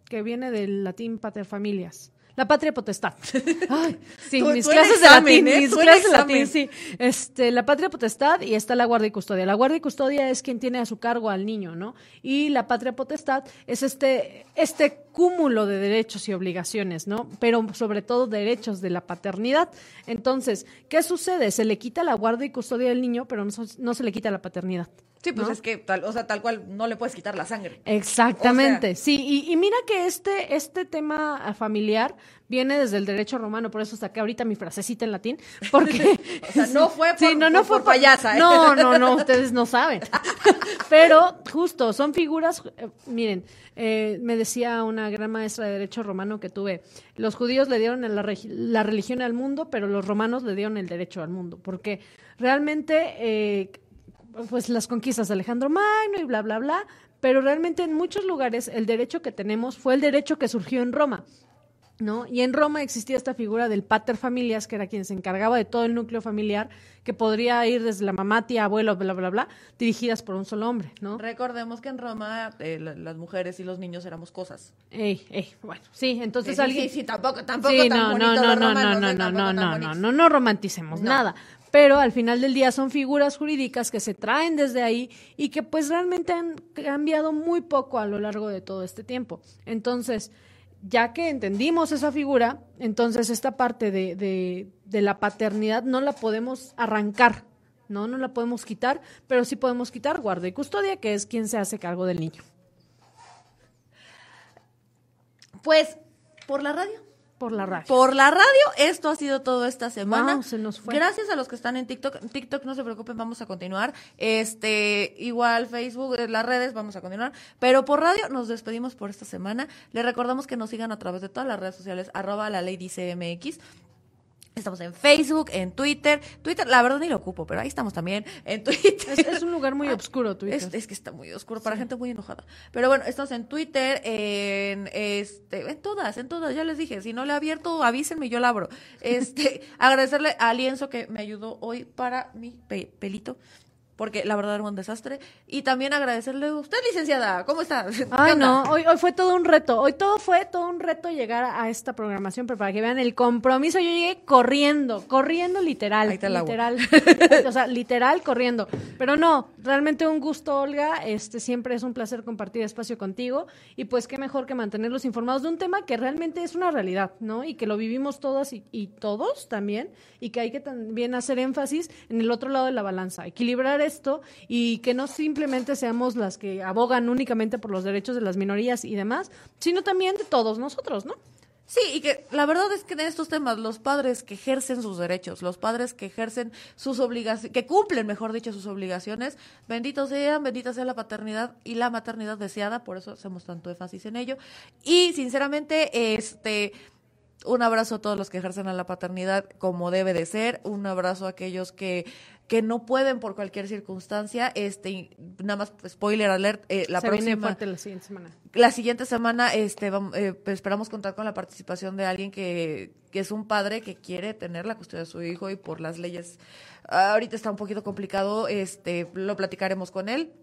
[SPEAKER 2] que viene del latín pater familias. La patria potestad. Ay, sí, mis clases de latín, ¿eh? mis clases de latín, sí. Este, la patria potestad y está la guardia y custodia. La guardia y custodia es quien tiene a su cargo al niño, ¿no? Y la patria potestad es este, este cúmulo de derechos y obligaciones, ¿no? Pero sobre todo derechos de la paternidad. Entonces, ¿qué sucede? Se le quita la guardia y custodia del niño, pero no se le quita la paternidad.
[SPEAKER 1] Sí, pues es que tal, o sea, tal cual no le puedes quitar la sangre.
[SPEAKER 2] Exactamente, sí, y, mira que este, este tema familiar viene desde el derecho romano, por eso saqué ahorita mi frasecita en latín, porque...
[SPEAKER 1] o sea, no fue por, no, no fue payasa.
[SPEAKER 2] ¿eh? No, no, no, ustedes no saben. Pero justo, son figuras, eh, miren, eh, me decía una gran maestra de derecho romano que tuve, los judíos le dieron la, la religión al mundo, pero los romanos le dieron el derecho al mundo, porque realmente pues las conquistas de Alejandro Magno y bla, bla, bla, pero realmente en muchos lugares el derecho que tenemos fue el derecho que surgió en Roma. ¿No? Y en Roma existía esta figura del pater familias, que era quien se encargaba de todo el núcleo familiar, que podría ir desde la mamá, tía, abuelo, bla, bla, bla, dirigidas por un solo hombre, ¿no?
[SPEAKER 1] Recordemos que en Roma eh, las mujeres y los niños éramos cosas.
[SPEAKER 2] Ey, ey, bueno, sí, entonces
[SPEAKER 1] sí,
[SPEAKER 2] alguien...
[SPEAKER 1] Sí, sí, tampoco, tampoco tan no,
[SPEAKER 2] no, no, no, no, no, no, no, no, no, no romanticemos nada pero al final del día son figuras jurídicas que se traen desde ahí y que pues realmente han cambiado muy poco a lo largo de todo este tiempo. Entonces, ya que entendimos esa figura, entonces esta parte de, de, la paternidad no la podemos arrancar, ¿no? No la podemos quitar, pero sí podemos quitar guarda y custodia, que es quien se hace cargo del niño.
[SPEAKER 1] Pues, por la radio
[SPEAKER 2] por la radio.
[SPEAKER 1] Por la radio, esto ha sido todo esta semana.
[SPEAKER 2] se nos fue.
[SPEAKER 1] Gracias a los que están en TikTok. TikTok, no se preocupen, vamos a continuar. Este, igual Facebook, eh, las redes, vamos a continuar. Pero por radio nos despedimos por esta semana. Les recordamos que nos sigan a través de todas las redes sociales, arroba la ley dice MX. Estamos en Facebook, en Twitter. Twitter, la verdad ni lo ocupo, pero ahí estamos también en Twitter.
[SPEAKER 2] Es, un lugar muy oscuro Twitter.
[SPEAKER 1] Es, que está muy oscuro para gente muy enojada. Pero bueno, estamos en Twitter, en este, en todas, en todas, ya les dije, si no le he abierto, avísenme, yo la abro. Este, agradecerle a Lienzo que me ayudó hoy para mi pelito porque la verdad era un desastre. Y también agradecerle a usted, licenciada, ¿cómo está?
[SPEAKER 2] Ay, no, hoy, hoy fue todo un reto, hoy todo fue todo un reto llegar a esta programación, pero para que vean el compromiso, yo llegué corriendo, corriendo literal, literal, o sea, literal corriendo. Pero no, realmente un gusto, Olga, este siempre es un placer compartir espacio contigo y pues qué mejor que mantenerlos informados de un tema que realmente es una realidad, ¿no? Y que lo vivimos todas y, y todos también y que hay que también hacer énfasis en el otro lado de la balanza, equilibrar esto y que no simplemente seamos las que abogan únicamente por los derechos de las minorías y demás, sino también de todos nosotros, ¿no?
[SPEAKER 1] Sí, y que la verdad es que en estos temas los padres que ejercen sus derechos, los padres que ejercen sus obligaciones, que cumplen, mejor dicho, sus obligaciones, benditos sean, bendita sea la paternidad y la maternidad deseada, por eso hacemos tanto énfasis en ello. Y sinceramente, este un abrazo a todos los que ejercen a la paternidad como debe de ser, un abrazo a aquellos que que no pueden por cualquier circunstancia. Este, nada más spoiler alert, eh, la
[SPEAKER 2] Se
[SPEAKER 1] próxima
[SPEAKER 2] viene fuerte la siguiente semana.
[SPEAKER 1] la siguiente semana este vam- eh, pues, esperamos contar con la participación de alguien que, que es un padre que quiere tener la custodia de su hijo y por las leyes ah, ahorita está un poquito complicado, este lo platicaremos con él.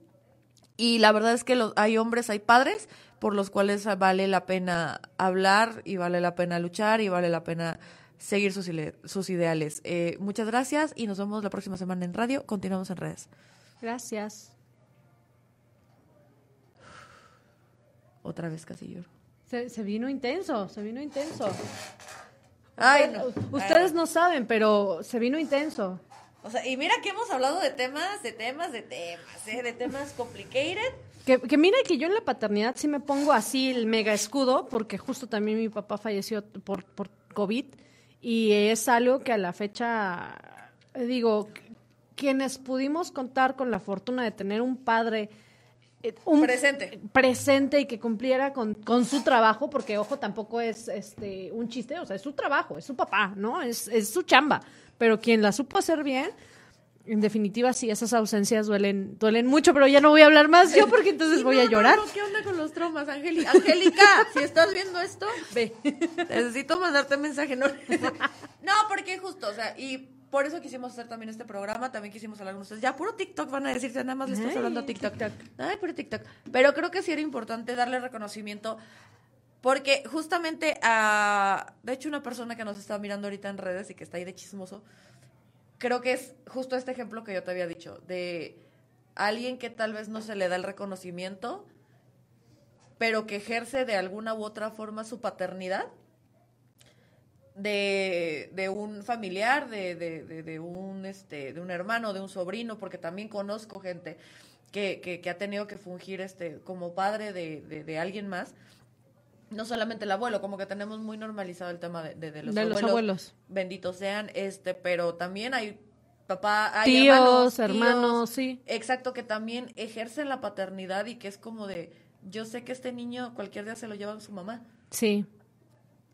[SPEAKER 1] Y la verdad es que los, hay hombres, hay padres por los cuales vale la pena hablar y vale la pena luchar y vale la pena seguir sus, sus ideales. Eh, muchas gracias y nos vemos la próxima semana en radio. Continuamos en redes.
[SPEAKER 2] Gracias.
[SPEAKER 1] Otra vez casi lloro.
[SPEAKER 2] Se, se vino intenso, se vino intenso.
[SPEAKER 1] Ay, no.
[SPEAKER 2] Ustedes no saben, pero se vino intenso.
[SPEAKER 1] O sea, y mira que hemos hablado de temas, de temas, de temas, ¿eh? de temas complicated.
[SPEAKER 2] Que, que mira que yo en la paternidad sí me pongo así el mega escudo, porque justo también mi papá falleció por, por COVID y es algo que a la fecha, digo, quienes pudimos contar con la fortuna de tener un padre eh, un
[SPEAKER 1] Presente.
[SPEAKER 2] presente y que cumpliera con, con su trabajo, porque ojo, tampoco es este un chiste, o sea, es su trabajo, es su papá, ¿no? Es, es su chamba. Pero quien la supo hacer bien, en definitiva, sí, esas ausencias duelen, duelen mucho, pero ya no voy a hablar más yo porque entonces
[SPEAKER 1] Sí,
[SPEAKER 2] voy
[SPEAKER 1] no,
[SPEAKER 2] a llorar.
[SPEAKER 1] no, ¿Qué onda con los traumas, Angélica? Angélica, si estás viendo esto, ve. Necesito mandarte mensaje. No, no porque justo, o sea, y por eso quisimos hacer también este programa, también quisimos hablar con ustedes. Ya, puro TikTok van a decirse, nada más le estás
[SPEAKER 2] Ay,
[SPEAKER 1] hablando a TikTok. Ay, puro TikTok. Pero creo que sí era importante darle reconocimiento porque justamente a, de hecho, una persona que nos está mirando ahorita en redes y que está ahí de chismoso, creo que es justo este ejemplo que yo te había dicho, de alguien que tal vez no se le da el reconocimiento, pero que ejerce de alguna u otra forma su paternidad de, de un familiar, de, de, de, un este, de un hermano, de un sobrino, porque también conozco gente que, que, que ha tenido que fungir este como padre de alguien más. No solamente el abuelo, como que tenemos muy normalizado el tema de, de, de los,
[SPEAKER 2] De los abuelos.
[SPEAKER 1] benditos sean, este, pero también hay papá, hay
[SPEAKER 2] Tíos,
[SPEAKER 1] hermanos,
[SPEAKER 2] hermanos,
[SPEAKER 1] tíos,
[SPEAKER 2] sí.
[SPEAKER 1] Exacto, que también ejercen la paternidad y que es como de, yo sé que este niño cualquier día se lo lleva su mamá.
[SPEAKER 2] Sí.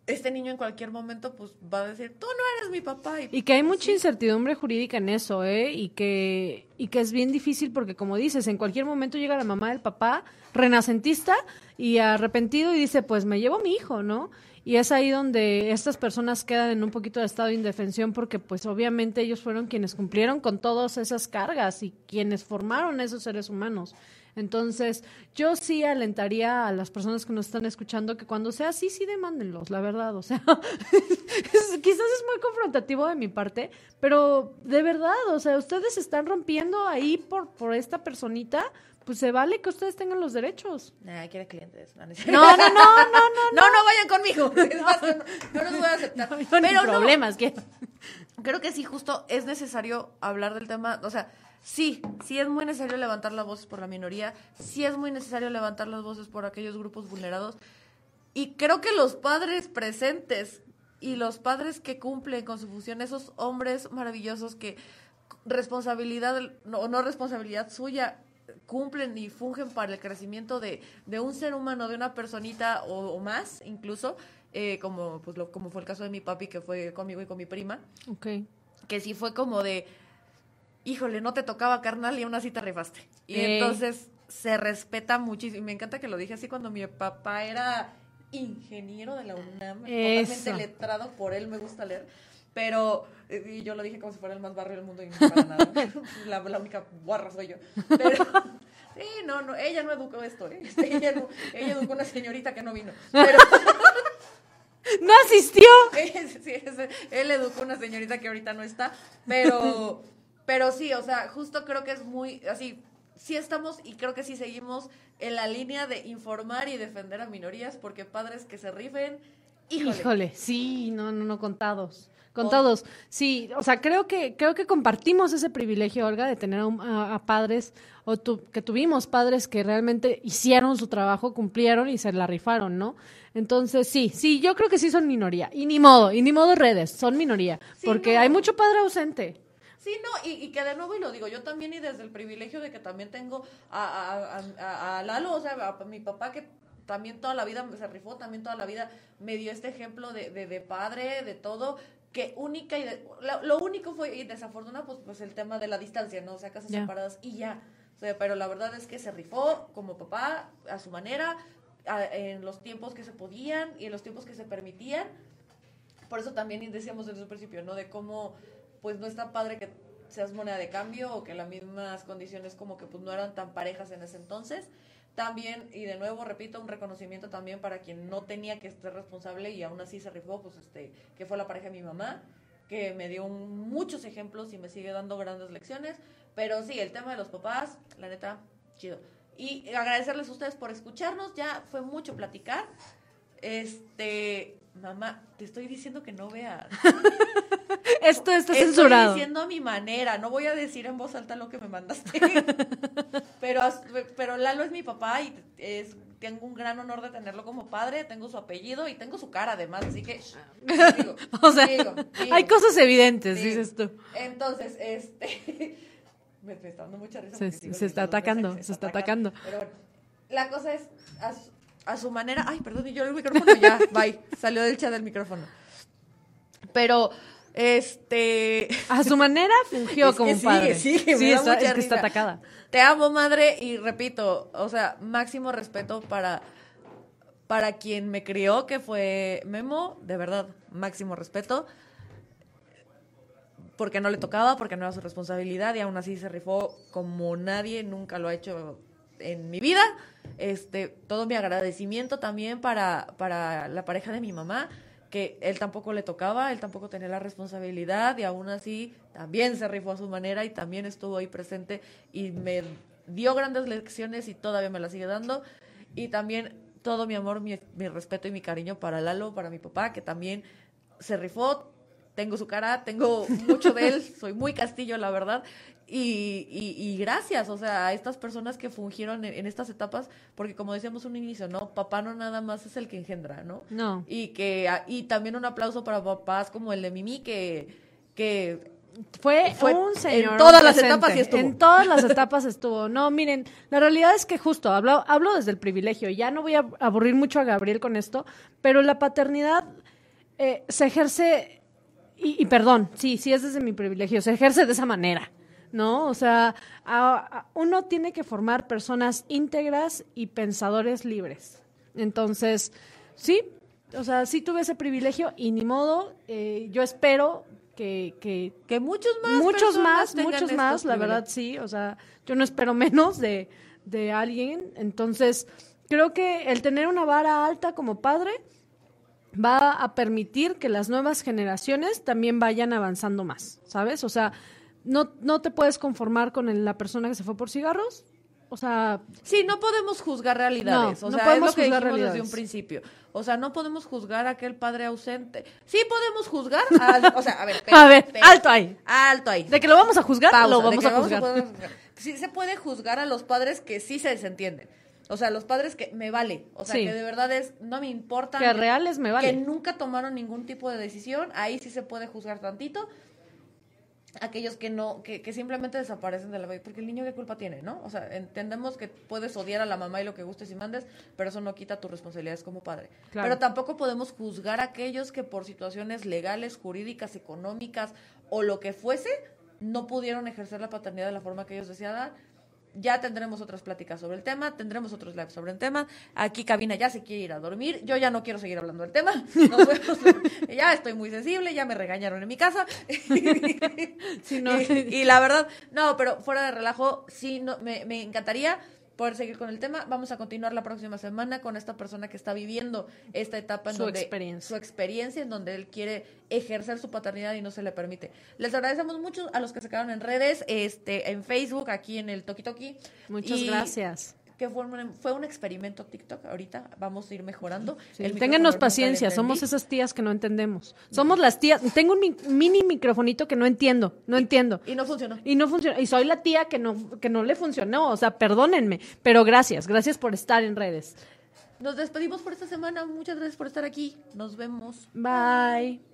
[SPEAKER 1] Este niño en cualquier momento pues va a decir, tú no eres mi papá. Y,
[SPEAKER 2] Y que hay mucha incertidumbre jurídica en eso, ¿eh? Y que, y que es bien difícil porque, como dices, en cualquier momento llega la mamá del papá renacentista y arrepentido y dice, pues me llevo mi hijo, ¿no? Y es ahí donde estas personas quedan en un poquito de estado de indefensión porque, pues obviamente ellos fueron quienes cumplieron con todas esas cargas y quienes formaron esos seres humanos. Entonces, yo sí alentaría a las personas que nos están escuchando que cuando sea así, sí demándenlos, la verdad. O sea, quizás es muy confrontativo de mi parte, pero de verdad, o sea, ustedes están rompiendo ahí por, por esta personita, pues se vale que ustedes tengan los derechos.
[SPEAKER 1] Nah, quiere clientes. No, no,
[SPEAKER 2] No, no, no, no, no.
[SPEAKER 1] vayan conmigo. No, los voy a aceptar. Pero no,
[SPEAKER 2] problemas, que
[SPEAKER 1] creo que sí, justo es necesario hablar del tema. O sea, sí, sí es muy necesario levantar las voces por la minoría. Sí es muy necesario levantar las voces por aquellos grupos vulnerados. Y creo que los padres presentes y los padres que cumplen con su función, esos hombres maravillosos que responsabilidad no- o no responsabilidad suya cumplen y fungen para el crecimiento de, de un ser humano, de una personita o, o más, incluso, eh, como, pues, lo, como fue el caso de mi papi, que fue conmigo y con mi prima,
[SPEAKER 2] Ok.
[SPEAKER 1] que sí fue como de, híjole, no te tocaba carnal y aún así te rifaste. Y
[SPEAKER 2] Ey.
[SPEAKER 1] entonces se respeta muchísimo. Y me encanta que lo dije así cuando mi papá era ingeniero de la UNAM,
[SPEAKER 2] Eso.
[SPEAKER 1] totalmente letrado por él, me gusta leer. Pero, eh, y yo lo dije como si fuera el más barrio del mundo y no para nada. la, la única guarra soy yo. Pero, sí, no, no, ella no educó esto, ¿eh? Ella, no- ella educó una señorita que no vino. Pero,
[SPEAKER 2] ¡No asistió!
[SPEAKER 1] Sí, él educó una señorita que ahorita no está, pero, pero sí, o sea, justo creo que es muy, así, sí estamos y creo que sí seguimos en la línea de informar y defender a minorías, porque padres que se rifen, híjole,
[SPEAKER 2] Híjole, sí, no, no, no, contados. Contados. Sí, o sea, creo que creo que compartimos ese privilegio, Olga, de tener a, a- padres o tu- que tuvimos padres que realmente hicieron su trabajo, cumplieron y se la rifaron, ¿no? Entonces, sí, sí, yo creo que sí son minoría. Y ni modo, y ni modo redes, son minoría,
[SPEAKER 1] Sí,
[SPEAKER 2] porque
[SPEAKER 1] no.
[SPEAKER 2] hay mucho padre ausente.
[SPEAKER 1] Sí, no, y, y que de nuevo, y lo digo yo también, y desde el privilegio de que también tengo a, a, a- a- a Lalo, o sea, a, mi papá que también toda la vida se rifó, también toda la vida me dio este ejemplo de, de, de padre, de todo, que única y de- lo, lo único fue y desafortunado pues pues el tema de la distancia no o sea casas separadas y ya. O sea, pero la verdad es que se rifó como papá a su manera a- en los tiempos que se podían y en los tiempos que se permitían. Por eso también decíamos desde un principio no de cómo pues no está padre que seas moneda de cambio o que las mismas condiciones como que pues no eran tan parejas en ese entonces también, y de nuevo, repito, un reconocimiento también para quien no tenía que ser responsable y aún así se rifó, pues este, que fue la pareja de mi mamá, que me dio muchos ejemplos y me sigue dando grandes lecciones. Pero sí, el tema de los papás, la neta, chido. Y agradecerles a ustedes por escucharnos, ya fue mucho platicar. Este, mamá, te estoy diciendo que no veas.
[SPEAKER 2] Esto está
[SPEAKER 1] Estoy
[SPEAKER 2] censurado.
[SPEAKER 1] diciendo a mi manera, no voy a decir en voz alta lo que me mandaste. pero, pero Lalo es mi papá y es, tengo un gran honor de tenerlo como padre, tengo su apellido y tengo su cara además, así que digo,
[SPEAKER 2] O sea,
[SPEAKER 1] digo, digo.
[SPEAKER 2] hay cosas evidentes,
[SPEAKER 1] Sí.
[SPEAKER 2] dices tú.
[SPEAKER 1] Entonces, este me, me está dando mucha risa.
[SPEAKER 2] Se- se está atacando, se está atacando.
[SPEAKER 1] Pero bueno, la cosa es a su, a su manera, ay, perdón, y yo el micrófono ya, bye, salió del chat del micrófono. Pero este
[SPEAKER 2] A su manera fungió
[SPEAKER 1] Es que
[SPEAKER 2] como un padre.
[SPEAKER 1] me
[SPEAKER 2] sí,
[SPEAKER 1] da
[SPEAKER 2] está,
[SPEAKER 1] mucha
[SPEAKER 2] es que está atacada.
[SPEAKER 1] Te amo, madre, y repito, o sea, máximo respeto para, para quien me crió, que fue Memo, de verdad, máximo respeto. Porque no le tocaba, porque no era su responsabilidad, y aún así se rifó como nadie nunca lo ha hecho en mi vida. Este, todo mi agradecimiento también para, para la pareja de mi mamá, que él tampoco le tocaba, él tampoco tenía la responsabilidad, y aún así también se rifó a su manera y también estuvo ahí presente y me dio grandes lecciones y todavía me las sigue dando. Y también todo mi amor, mi, respeto y mi cariño para Lalo, para mi papá, que también se rifó. Tengo su cara, tengo mucho de él, soy muy castillo, la verdad. Y, y, y gracias, o sea, a estas personas que fungieron en, en estas etapas, porque como decíamos un inicio, ¿no? Papá no nada más es el que engendra, ¿no?
[SPEAKER 2] No.
[SPEAKER 1] Y que y también un aplauso para papás como el de Mimi, que, que
[SPEAKER 2] Fue,
[SPEAKER 1] Fue
[SPEAKER 2] un
[SPEAKER 1] en
[SPEAKER 2] señor.
[SPEAKER 1] todas las etapas sí estuvo.
[SPEAKER 2] En todas las etapas estuvo. No, miren, la realidad es que justo, hablo, hablo desde el privilegio. Ya no voy a aburrir mucho a Gabriel con esto, pero la paternidad eh, se ejerce, y, y perdón, sí, sí es desde mi privilegio, se ejerce de esa manera. ¿No? O sea, a- a- uno tiene que formar personas íntegras y pensadores libres. Entonces, sí, o sea, sí tuve ese privilegio y ni modo, eh, yo espero que, que,
[SPEAKER 1] que muchos más
[SPEAKER 2] muchos más, muchos más, la verdad sí, o sea, yo no espero menos de, de alguien, entonces creo que el tener una vara alta como padre va a permitir que las nuevas generaciones también vayan avanzando más, ¿sabes? O sea, no, no te puedes conformar con la persona que se fue por cigarros, o sea,
[SPEAKER 1] Sí, no podemos juzgar realidades.
[SPEAKER 2] No,
[SPEAKER 1] o
[SPEAKER 2] no
[SPEAKER 1] sea,
[SPEAKER 2] podemos
[SPEAKER 1] es lo que dijimos desde un principio. O sea, no podemos juzgar a aquel padre ausente. Sí podemos juzgar a, o sea, a ver,
[SPEAKER 2] A ver, alto ahí.
[SPEAKER 1] Alto ahí.
[SPEAKER 2] de que lo vamos a juzgar,
[SPEAKER 1] Pausa,
[SPEAKER 2] lo vamos a juzgar.
[SPEAKER 1] poder juzgar. Sí se puede juzgar a los padres que sí se desentienden. O sea, los padres que me vale. O sea,
[SPEAKER 2] Sí.
[SPEAKER 1] que de verdad es, no me importa.
[SPEAKER 2] Que reales me vale.
[SPEAKER 1] Que nunca tomaron ningún tipo de decisión. Ahí sí se puede juzgar tantito. Aquellos que no, que, que simplemente desaparecen de la vida. Porque el niño qué culpa tiene, ¿no? O sea, entendemos que puedes odiar a la mamá y lo que gustes y mandes, pero eso no quita tus responsabilidades como padre.
[SPEAKER 2] Claro.
[SPEAKER 1] Pero tampoco podemos juzgar a aquellos que por situaciones legales, jurídicas, económicas o lo que fuese, no pudieron ejercer la paternidad de la forma que ellos deseaban. Ya tendremos otras pláticas sobre el tema, tendremos otros lives sobre el tema. Aquí Cabina ya se quiere ir a dormir. Yo ya no quiero seguir hablando del tema. Nos vemos. ya estoy muy sensible, ya me regañaron en mi casa.
[SPEAKER 2] Sí, no.
[SPEAKER 1] y, y la verdad, no, pero fuera de relajo, sí, no, me, me encantaría poder seguir con el tema. Vamos a continuar la próxima semana con esta persona que está viviendo esta etapa en
[SPEAKER 2] Su
[SPEAKER 1] donde
[SPEAKER 2] experiencia.
[SPEAKER 1] su experiencia en donde él quiere ejercer su paternidad y no se le permite. Les agradecemos mucho a los que se quedaron en redes, este, en Facebook, aquí en el Toki Toki.
[SPEAKER 2] Muchas
[SPEAKER 1] Y
[SPEAKER 2] gracias.
[SPEAKER 1] Que fue un, fue un experimento TikTok. Ahorita vamos a ir mejorando.
[SPEAKER 2] Sí,
[SPEAKER 1] El
[SPEAKER 2] paciencia, somos esas tías que no entendemos. Somos las tías, tengo un mi- mini microfonito que no entiendo, no entiendo.
[SPEAKER 1] Y no funcionó.
[SPEAKER 2] Y no funciona, y soy la tía que no, que no le funcionó, o sea, perdónenme, pero gracias, gracias por estar en redes.
[SPEAKER 1] Nos despedimos por esta semana. Muchas gracias por estar aquí. Nos vemos.
[SPEAKER 2] Bye.